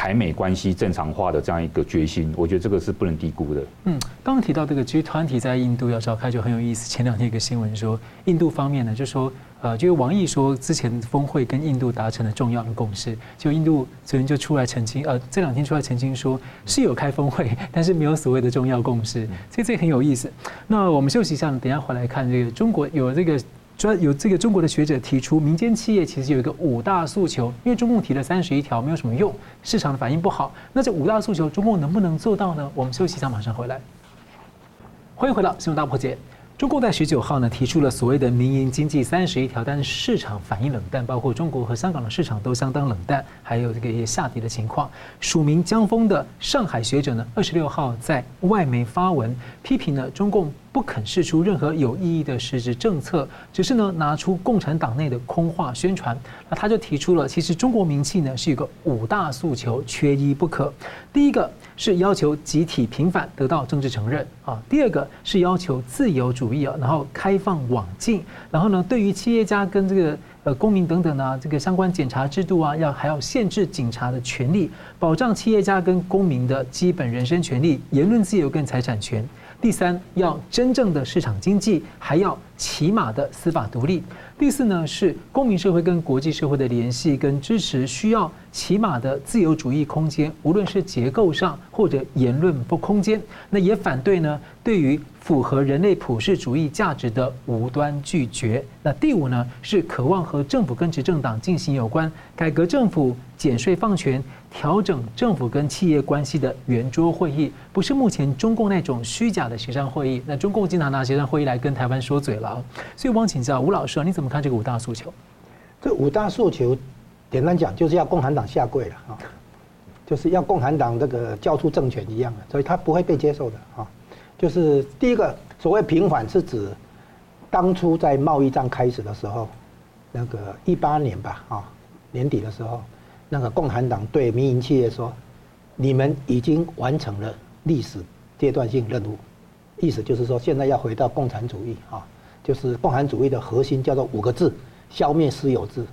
台美关系正常化的这样一个决心，我觉得这个是不能低估的。嗯，刚刚提到这个 G 团体在印度要召开就很有意思。前两天一个新闻说，印度方面呢就说，呃，就是王毅说之前峰会跟印度达成了重要的共识，就印度昨天就出来澄清，呃，这两天出来澄清说是有开峰会，但是没有所谓的重要共识，所以这很有意思。那我们休息一下，等一下回来看这个中国有这个。说有这个中国的学者提出，民间企业其实有一个五大诉求，因为中共提了三十一条没有什么用，市场的反应不好。那这五大诉求，中共能不能做到呢？我们休息一下，马上回来。欢迎回到新闻大破解。中共在十九号呢提出了所谓的民营经济三十一条，但是市场反应冷淡，包括中国和香港的市场都相当冷淡，还有这个一些下跌的情况。署名江峰的上海学者呢，二十六号在外媒发文批评了中共。不肯释出任何有意义的实质政策，只是呢拿出共产党内的空话宣传。那他就提出了，其实中国民企呢是一个五大诉求，缺一不可。第一个是要求集体平反得到政治承认啊，第二个是要求自由主义啊，然后开放网禁，然后呢对于企业家跟这个呃公民等等呢这个相关检查制度啊，要还要限制警察的权利，保障企业家跟公民的基本人身权利、言论自由跟财产权。第三，要真正的市场经济，还要起码的司法独立。第四呢，是公民社会跟国际社会的联系跟支持，需要起码的自由主义空间，无论是结构上或者言论不空间。那也反对呢，对于符合人类普世主义价值的无端拒绝。那第五呢，是渴望和政府跟执政党进行有关改革政府、减税放权、调整政府跟企业关系的圆桌会议，不是目前中共那种虚假的协商会议。那中共经常拿协商会议来跟台湾说嘴了。所以，我想请教吴老师，你怎么？看这个五大诉求，这五大诉求，简单讲就是要共产党下跪了啊，就是要共产党这个交出政权一样的，所以他不会被接受的啊。就是第一个所谓平反是指当初在贸易战开始的时候，那个一八年吧啊年底的时候，那个共产党对民营企业说，你们已经完成了历史阶段性任务，意思就是说现在要回到共产主义啊。就是共产主义的核心叫做五个字：消灭私有制，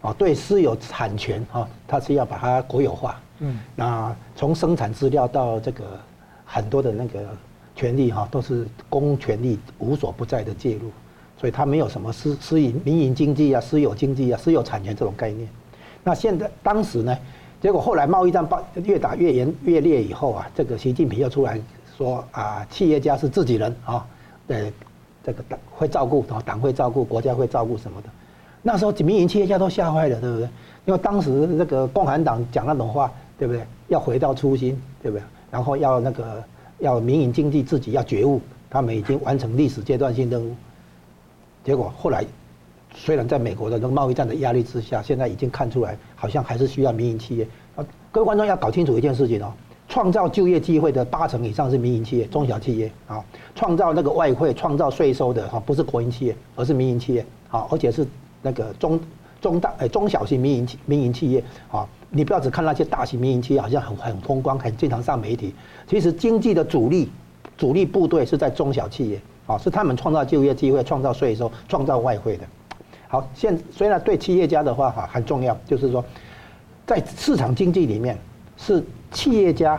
啊，对私有产权啊，它是要把它国有化。嗯，那从生产资料到这个很多的那个权利哈，都是公权力无所不在的介入，所以它没有什么私私营民营经济啊、私有经济啊、私有产权这种概念。那现在当时呢，结果后来贸易战爆越打越严越烈以后啊，这个习近平又出来说啊，企业家是自己人啊，对。这个党会照顾，党会照顾，国家会照顾什么的。那时候民营企业家都吓坏了，对不对？因为当时那个共产党讲那种话，对不对？要回到初心，对不对？然后要那个要民营经济自己要觉悟，他们已经完成历史阶段性任务。结果后来，虽然在美国的那个贸易战的压力之下，现在已经看出来，好像还是需要民营企业。啊，各位观众要搞清楚一件事情哦。创造就业机会的八成以上是民营企业、中小企业啊，创造那个外汇、创造税收的哈，不是国营企业，而是民营企业啊，而且是那个中中大哎中小型民营企民营企业啊。你不要只看那些大型民营企业，好像很很风光，很经常上媒体。其实经济的主力主力部队是在中小企业啊，是他们创造就业机会、创造税收、创造外汇的。好，现虽然对企业家的话哈很重要，就是说在市场经济里面是。企业家，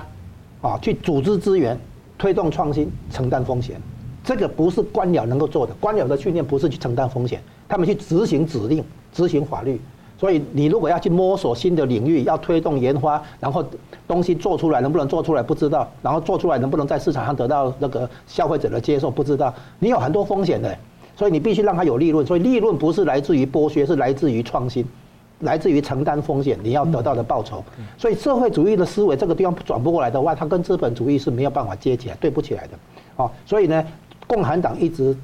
啊，去组织资源，推动创新，承担风险，这个不是官僚能够做的。官僚的训练不是去承担风险，他们去执行指令，执行法律。所以你如果要去摸索新的领域，要推动研发，然后东西做出来能不能做出来不知道，然后做出来能不能在市场上得到那个消费者的接受不知道，你有很多风险的。所以你必须让它有利润。所以利润不是来自于剥削，是来自于创新，来自于承担风险，你要得到的报酬。所以社会主义的思维这个地方转不过来的话，它跟资本主义是没有办法接起来，对不起来的。哦，所以呢，共产党一直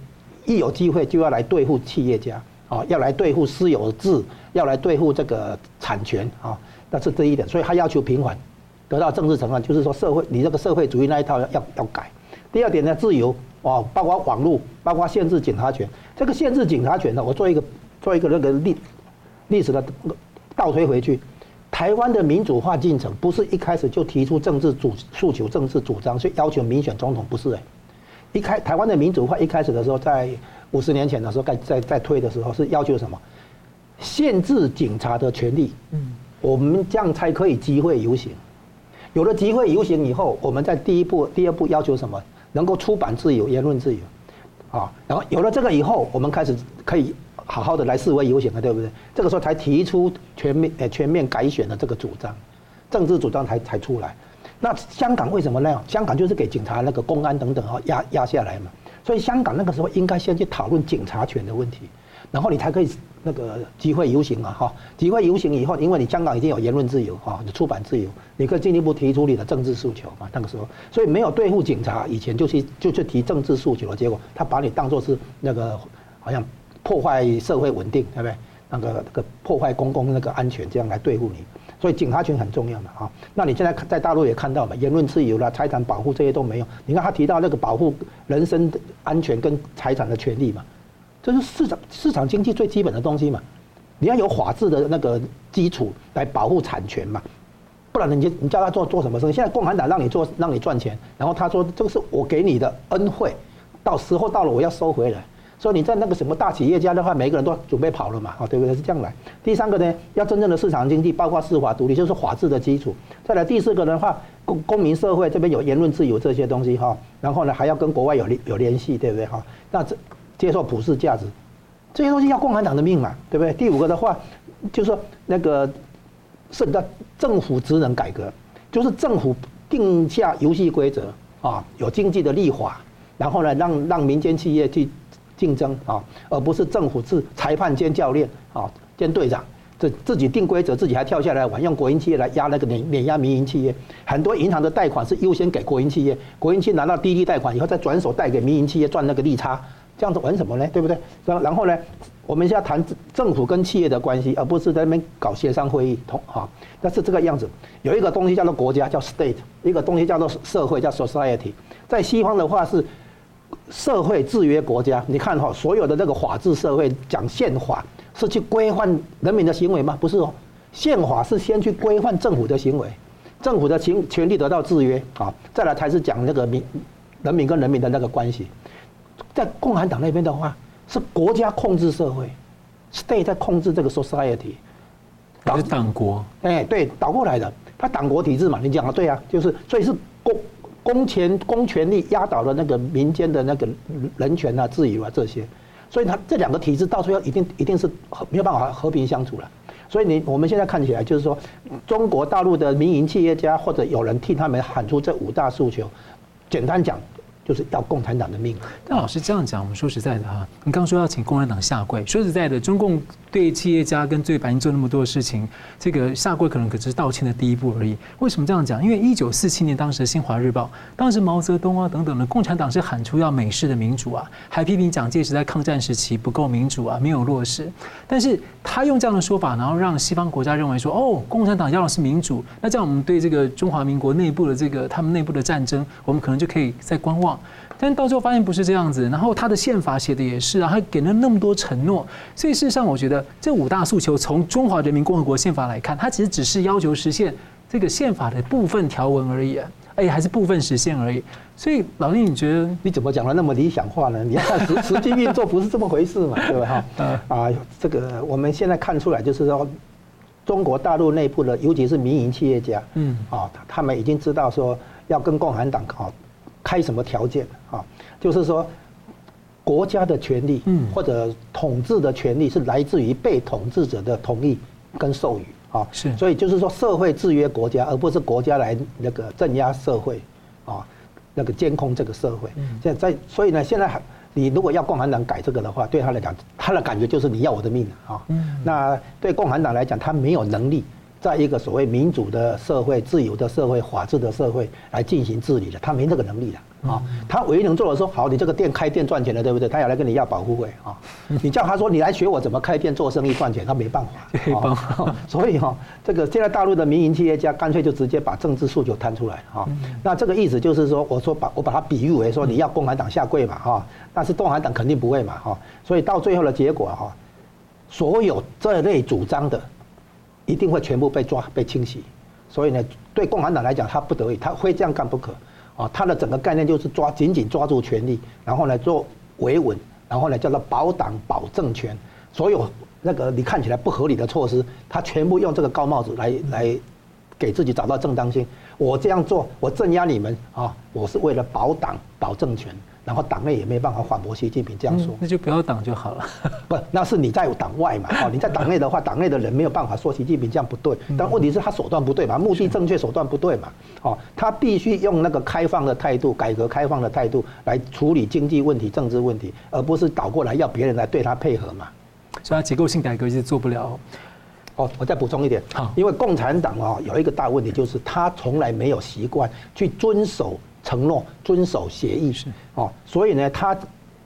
一有机会就要来对付企业家，哦，要来对付私有制，要来对付这个产权，啊，那是这一点。所以他要求平缓，得到政治承认，就是说社会你这个社会主义那一套要要改。第二点呢，自由，啊，包括网络，包括限制警察权。这个限制警察权呢，我做一个做一个那个历历史的倒推回去，台湾的民主化进程不是一开始就提出政治主诉求、政治主张，所以要求民选总统，不是哎。一开台湾的民主化一开始的时候，在五十年前的时候，在在在推的时候是要求什么？限制警察的权利。嗯，我们这样才可以集会游行。有了集会游行以后，我们在第一步、第二步要求什么？能够出版自由、言论自由。啊，然后有了这个以后，我们开始可以好好的来示威游行了，对不对？这个时候才提出全面呃全面改选的这个主张，政治主张才才出来。那香港为什么那样？香港就是给警察那个公安等等啊压压下来嘛，所以香港那个时候应该先去讨论警察权的问题，然后你才可以那个集会游行啊哈，集会游行以后，因为你香港已经有言论自由哈，你出版自由，你可以进一步提出你的政治诉求嘛。那个时候，所以没有对付警察，以前就去就去提政治诉求的结果，他把你当作是那个好像破坏社会稳定，对不对？那个那个破坏公共那个安全这样来对付你。所以警察权很重要嘛，啊，那你现在在大陆也看到了，言论自由啦、财产保护这些都没有。你看他提到那个保护人身安全跟财产的权利嘛，这是市场市场经济最基本的东西嘛。你要有法治的那个基础来保护产权嘛，不然你你叫他做做什么生意？现在共产党让你做让你赚钱，然后他说这个是我给你的恩惠，到时候到了我要收回来。所以你在那个什么大企业家的话，每个人都准备跑了嘛，啊，对不对？是这样来。第三个呢，要真正的市场经济，包括司法独立，就是法治的基础。再来第四个的话，公公民社会这边有言论自由这些东西哈，然后呢还要跟国外有联有联系，对不对哈？那这接受普世价值，这些东西要共产党的命嘛，对不对？第五个的话，就是说那个是的政府职能改革，就是政府定下游戏规则啊，有经济的立法，然后呢让让民间企业去。竞争啊，而不是政府是裁判兼教练啊，兼队长，这自己定规则，自己还跳下来玩，用国营企业来压那个碾碾压民营企业。很多银行的贷款是优先给国营企业，国营企业拿到低利贷款以后，再转手贷给民营企业赚那个利差，这样子玩什么呢？对不对？然然后呢，我们现在谈政府跟企业的关系，而不是在那边搞协商会议，同啊，那是这个样子。有一个东西叫做国家，叫 state；一个东西叫做社会，叫 society。在西方的话是。社会制约国家，你看哈，所有的这个法治社会讲宪法是去规范人民的行为吗？不是哦，宪法是先去规范政府的行为，政府的权权力得到制约啊，再来才是讲那个民人民跟人民的那个关系。在共产党那边的话，是国家控制社会，state 在控制这个 society，是党国，哎，对，倒过来的，他党国体制嘛，你讲的对啊，就是所以是公。公权公权力压倒了那个民间的那个人权啊、自由啊这些，所以他这两个体制到时候要一定一定是没有办法和平相处了。所以你我们现在看起来就是说，中国大陆的民营企业家或者有人替他们喊出这五大诉求，简单讲。就是要共产党的命。但老师这样讲，我们说实在的哈，你刚说要请共产党下跪，说实在的，中共对企业家跟对百姓做那么多的事情，这个下跪可能可只是道歉的第一步而已。为什么这样讲？因为一九四七年当时的《新华日报》，当时毛泽东啊等等的共产党是喊出要美式的民主啊，还批评蒋介石在抗战时期不够民主啊，没有落实。但是他用这样的说法，然后让西方国家认为说，哦，共产党要的是民主，那这样我们对这个中华民国内部的这个他们内部的战争，我们可能就可以再观望。但到最后发现不是这样子，然后他的宪法写的也是啊，他给了那么多承诺，所以事实上我觉得这五大诉求从中华人民共和国宪法来看，它其实只是要求实现这个宪法的部分条文而已啊，哎，还是部分实现而已。所以老林，你觉得你怎么讲的那么理想化呢？你看实实际运作不是这么回事嘛，对吧？哈，啊，这个我们现在看出来就是说，中国大陆内部的，尤其是民营企业家，嗯，啊，他们已经知道说要跟共产党啊。开什么条件啊？就是说，国家的权利，或者统治的权利是来自于被统治者的同意跟授予啊。是，所以就是说，社会制约国家，而不是国家来那个镇压社会啊，那个监控这个社会。现在，所以呢，现在你如果要共产党改这个的话，对他来讲，他的感觉就是你要我的命啊。那对共产党来讲，他没有能力。在一个所谓民主的社会、自由的社会、法治的社会来进行治理的，他没这个能力的啊。他唯一能做的说，好，你这个店开店赚钱了，对不对？他要来跟你要保护费啊。你叫他说，你来学我怎么开店做生意赚钱，他没办法。所以哈，这个现在大陆的民营企业家干脆就直接把政治诉求摊出来啊。那这个意思就是说，我说把我把它比喻为说，你要共产党下跪嘛哈，但是共产党肯定不会嘛哈。所以到最后的结果哈，所有这类主张的。一定会全部被抓、被清洗，所以呢，对共产党来讲，他不得已，他非这样干不可。啊，他的整个概念就是抓紧紧抓住权力，然后呢做维稳，然后呢叫做保党保政权。所有那个你看起来不合理的措施，他全部用这个高帽子来来给自己找到正当性。我这样做，我镇压你们啊，我是为了保党保政权。然后党内也没办法反驳习近平这样说，那就不要党就好了。不，那是你在党外嘛？哦，你在党内的话，党内的人没有办法说习近平这样不对。但问题是他手段不对嘛，目的正确，手段不对嘛。哦，他必须用那个开放的态度、改革开放的态度来处理经济问题、政治问题，而不是倒过来要别人来对他配合嘛。所以他结构性改革是做不了。哦，我再补充一点，好，因为共产党啊有一个大问题，就是他从来没有习惯去遵守。承诺遵守协议是。哦，所以呢，他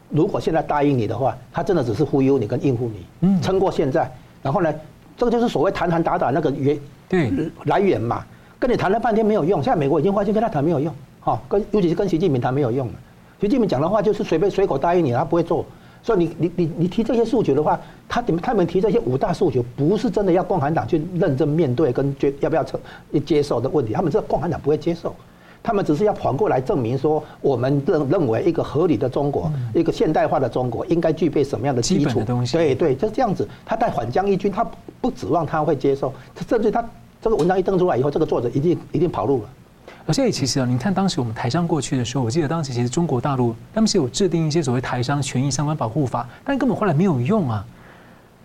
如果现在答应你的话，他真的只是忽悠你跟应付你，嗯，撑过现在，然后呢，这个就是所谓谈谈打打那个源对。来源嘛，跟你谈了半天没有用，现在美国已经发现跟他谈没有用，哈，跟尤其是跟习近平谈没有用了，习近平讲的话就是随便随口答应你，他不会做，所以你你你你提这些诉求的话，他点他们提这些五大诉求，不是真的要共产党去认真面对跟决要不要承接受的问题，他们这个共产党不会接受。他们只是要反过来证明说，我们认认为一个合理的中国，一个现代化的中国应该具备什么样的基础？对对，就是这样子。他带反将一军，他不指望他会接受，甚至他这个文章一登出来以后，这个作者一定一定跑路了。而且其实啊，你看当时我们台商过去的时候，我记得当时其实中国大陆他们是有制定一些所谓台商权益相关保护法，但根本后来没有用啊。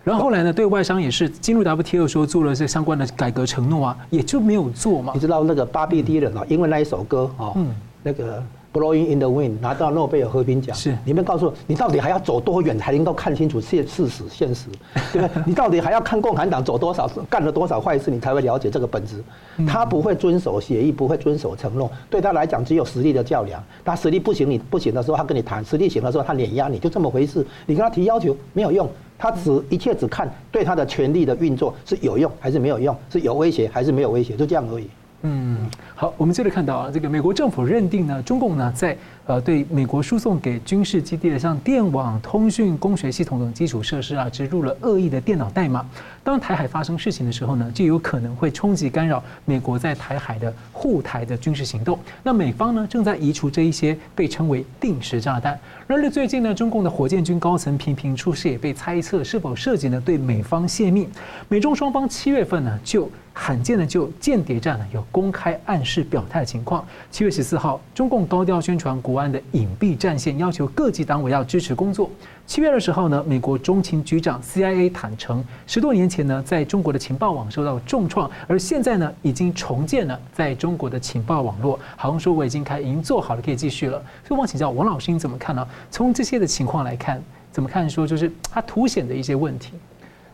然后后来呢，对外商也是进入 WTO 说做了这相关的改革承诺啊，也就没有做嘛。你知道那个巴比迪人啊，因为那一首歌啊，嗯，那个。Blowing in the wind，拿到诺贝尔和平奖。是，你们告诉我，你到底还要走多远才能够看清楚现事实、现实，对不对？你到底还要看共产党走多少、干了多少坏事，你才会了解这个本质？他不会遵守协议，不会遵守承诺，对他来讲只有实力的较量。他实力不行，你不行的时候，他跟你谈；实力行的时候，他碾压你，就这么回事。你跟他提要求没有用，他只一切只看对他的权力的运作是有用还是没有用，是有威胁还是没有威胁，就这样而已。嗯，好，我们接着看到啊，这个美国政府认定呢，中共呢在。呃，对美国输送给军事基地的像电网、通讯、工学系统等基础设施啊，植入了恶意的电脑代码。当台海发生事情的时候呢，就有可能会冲击干扰美国在台海的护台的军事行动。那美方呢，正在移除这一些被称为定时炸弹。然而最近呢，中共的火箭军高层频频出事，也被猜测是否涉及呢对美方泄密。美中双方七月份呢，就罕见的就间谍战呢有公开暗示表态的情况。七月十四号，中共高调宣传国。的隐蔽战线，要求各级党委要支持工作。七月二十号呢，美国中情局长 CIA 坦承，十多年前呢，在中国的情报网受到重创，而现在呢，已经重建了在中国的情报网络。好像说我已经开，已经做好了，可以继续了。所以，我想请教王老师，你怎么看呢？从这些的情况来看，怎么看说就是它凸显的一些问题？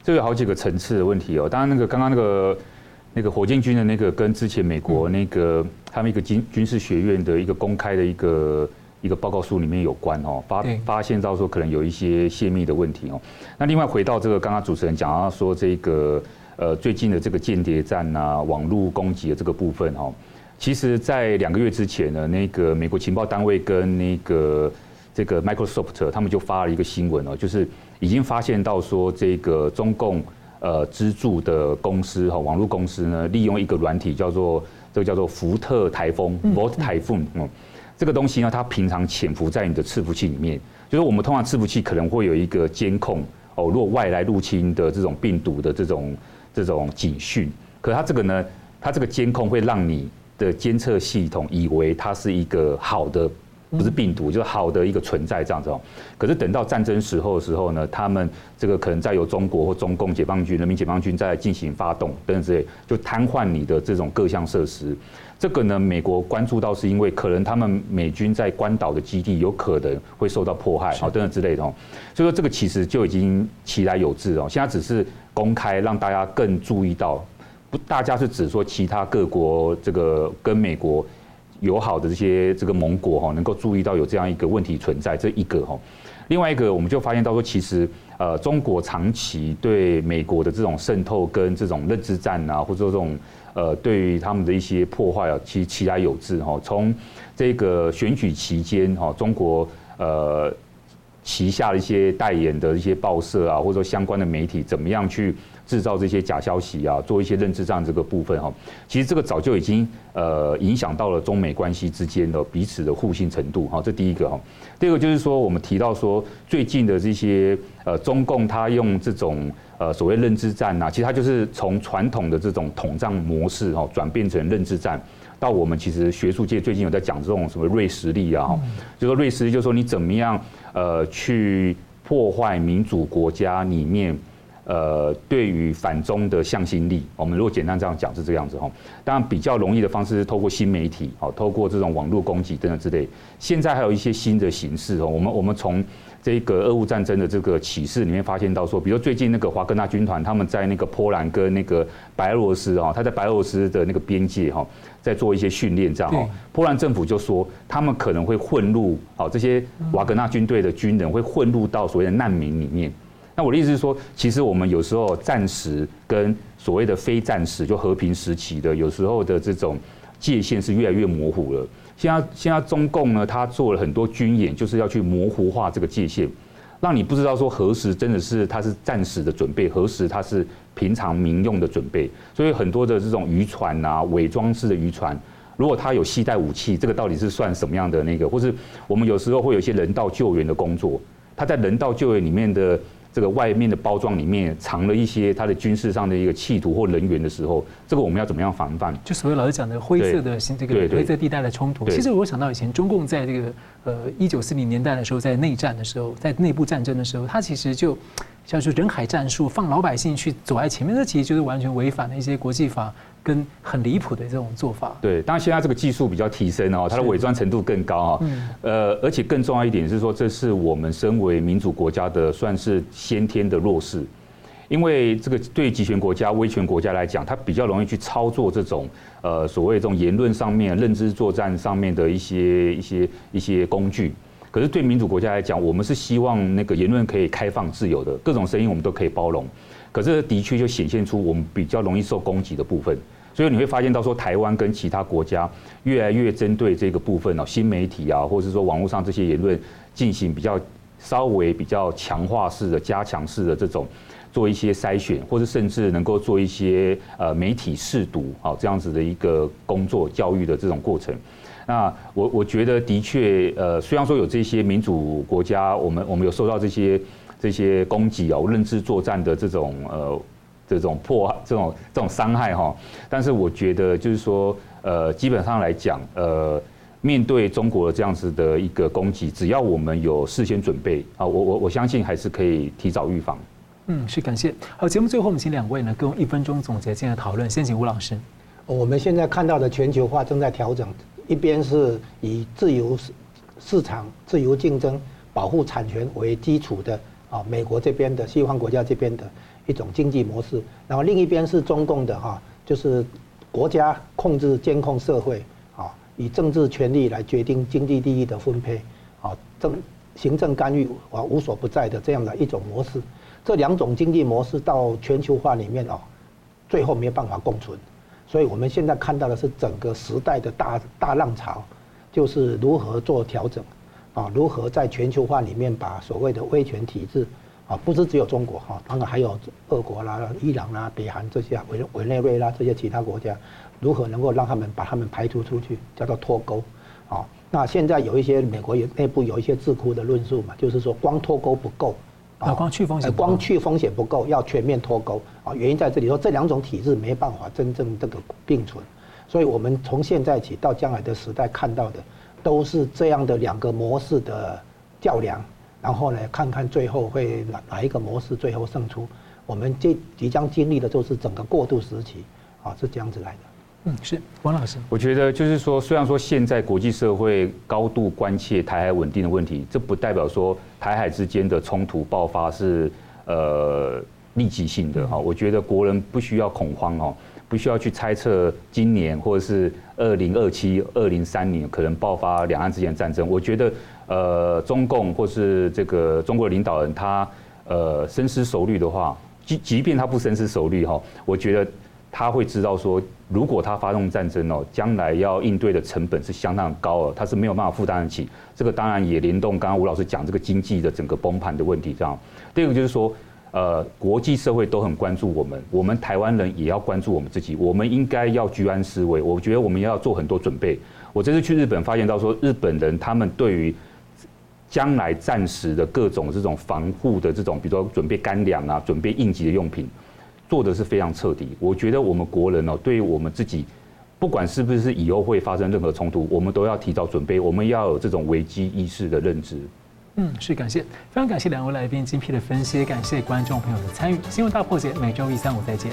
这有好几个层次的问题哦。当然，那个刚刚那个。那个火箭军的那个跟之前美国那个他们一个军军事学院的一个公开的一个一个报告书里面有关哦，发发现到说可能有一些泄密的问题哦。那另外回到这个刚刚主持人讲到说这个呃最近的这个间谍战啊，网络攻击的这个部分哦，其实在两个月之前呢，那个美国情报单位跟那个这个 Microsoft 他们就发了一个新闻哦，就是已经发现到说这个中共。呃，资助的公司哈，网络公司呢，利用一个软体叫做这个叫做福特台风 （Volt Typhoon） 嗯，这个东西呢，它平常潜伏在你的伺服器里面，就是我们通常伺服器可能会有一个监控哦，如果外来入侵的这种病毒的这种这种警讯，可它这个呢，它这个监控会让你的监测系统以为它是一个好的不是病毒，就是好的一个存在这样子哦。可是等到战争时候的时候呢，他们这个可能再由中国或中共解放军、人民解放军再进行发动等等之类，就瘫痪你的这种各项设施。这个呢，美国关注到是因为可能他们美军在关岛的基地有可能会受到迫害，好等等之类的哦。所以说这个其实就已经其来有自哦，现在只是公开让大家更注意到，不，大家是指说其他各国这个跟美国。友好的这些这个盟国哈，能够注意到有这样一个问题存在，这一个哈。另外一个，我们就发现到说，其实呃，中国长期对美国的这种渗透跟这种认知战啊，或者说这种呃，对于他们的一些破坏啊，其实其来有自哈。从这个选举期间哈，中国呃旗下的一些代言的一些报社啊，或者说相关的媒体，怎么样去制造这些假消息啊，做一些认知战这个部分哈，其实这个早就已经呃影响到了中美关系之间的彼此的互信程度哈，这第一个哈。第二个就是说，我们提到说最近的这些呃中共他用这种呃所谓认知战呐，其实它就是从传统的这种统战模式哈转变成认知战，到我们其实学术界最近有在讲这种什么锐实力啊，就说锐实力就是说你怎么样呃去破坏民主国家里面。呃，对于反中的向心力，我们如果简单这样讲是这个样子哈。当然，比较容易的方式是透过新媒体，好，透过这种网络攻击等等之类。现在还有一些新的形式哦。我们我们从这个俄乌战争的这个启示里面发现到说，比如最近那个华格纳军团他们在那个波兰跟那个白俄罗斯啊，他在白俄罗斯的那个边界哈，在做一些训练这样哈。波兰政府就说他们可能会混入好，这些瓦格纳军队的军人会混入到所谓的难民里面。那我的意思是说，其实我们有时候战时跟所谓的非战时，就和平时期的，有时候的这种界限是越来越模糊了。现在现在中共呢，他做了很多军演，就是要去模糊化这个界限，让你不知道说何时真的是他是战时的准备，何时他是平常民用的准备。所以很多的这种渔船啊，伪装式的渔船，如果他有携带武器，这个到底是算什么样的那个？或是我们有时候会有一些人道救援的工作，他在人道救援里面的。这个外面的包装里面藏了一些他的军事上的一个企图或人员的时候，这个我们要怎么样防范？就所谓老师讲的灰色的这个灰色地带的冲突。其实我想到以前中共在这个呃一九四零年代的时候，在内战的时候，在内部战争的时候，他其实就。像是人海战术，放老百姓去走在前面，这其实就是完全违反了一些国际法跟很离谱的这种做法。对，当然现在这个技术比较提升哦，它的伪装程度更高啊。嗯。呃，而且更重要一点是说，这是我们身为民主国家的算是先天的弱势，因为这个对集权国家、威权国家来讲，它比较容易去操作这种呃所谓这种言论上面、认知作战上面的一些一些一些工具。可是对民主国家来讲，我们是希望那个言论可以开放自由的，各种声音我们都可以包容。可是的确就显现出我们比较容易受攻击的部分。所以你会发现到说，台湾跟其他国家越来越针对这个部分哦，新媒体啊，或者是说网络上这些言论进行比较稍微比较强化式的、加强式的这种做一些筛选，或者甚至能够做一些呃媒体试读啊这样子的一个工作教育的这种过程。那我我觉得的确，呃，虽然说有这些民主国家，我们我们有受到这些这些攻击啊，认知作战的这种呃这种破这种这种伤害哈，但是我觉得就是说，呃，基本上来讲，呃，面对中国的这样子的一个攻击，只要我们有事先准备啊，我我我相信还是可以提早预防。嗯，是感谢。好，节目最后我们请两位呢，跟我一分钟总结今天的讨论。先请吴老师。我们现在看到的全球化正在调整。一边是以自由市市场、自由竞争、保护产权为基础的啊，美国这边的西方国家这边的一种经济模式，然后另一边是中共的哈，就是国家控制、监控社会啊，以政治权力来决定经济利益的分配啊，政行政干预啊无所不在的这样的一种模式。这两种经济模式到全球化里面啊，最后没有办法共存。所以我们现在看到的是整个时代的大大浪潮，就是如何做调整，啊，如何在全球化里面把所谓的威权体制，啊，不是只有中国哈，当然还有俄国啦、伊朗啦、北韩这些委委内瑞拉这些其他国家，如何能够让他们把他们排除出去，叫做脱钩，啊，那现在有一些美国有内部有一些智库的论述嘛，就是说光脱钩不够。啊，光去风险，光去风险不够，要全面脱钩啊！原因在这里说，这两种体制没办法真正这个并存，所以我们从现在起到将来的时代看到的，都是这样的两个模式的较量，然后呢，看看最后会哪哪一个模式最后胜出。我们这即将经历的就是整个过渡时期，啊，是这样子来的。嗯，是王老师。我觉得就是说，虽然说现在国际社会高度关切台海稳定的问题，这不代表说台海之间的冲突爆发是呃立即性的哈。我觉得国人不需要恐慌哦，不需要去猜测今年或者是二零二七、二零三零可能爆发两岸之间的战争。我觉得呃，中共或是这个中国领导人他呃深思熟虑的话，即即便他不深思熟虑哈，我觉得。他会知道说，如果他发动战争哦，将来要应对的成本是相当高的，他是没有办法负担得起。这个当然也联动刚刚吴老师讲这个经济的整个崩盘的问题。这样，第二个就是说，呃，国际社会都很关注我们，我们台湾人也要关注我们自己，我们应该要居安思危。我觉得我们要做很多准备。我这次去日本发现到说，日本人他们对于将来暂时的各种这种防护的这种，比如说准备干粮啊，准备应急的用品。做的是非常彻底，我觉得我们国人哦，对于我们自己，不管是不是以后会发生任何冲突，我们都要提早准备，我们要有这种危机意识的认知。嗯，是感谢，非常感谢两位来宾精辟的分析，感谢观众朋友的参与。新闻大破解每周一、三、五再见。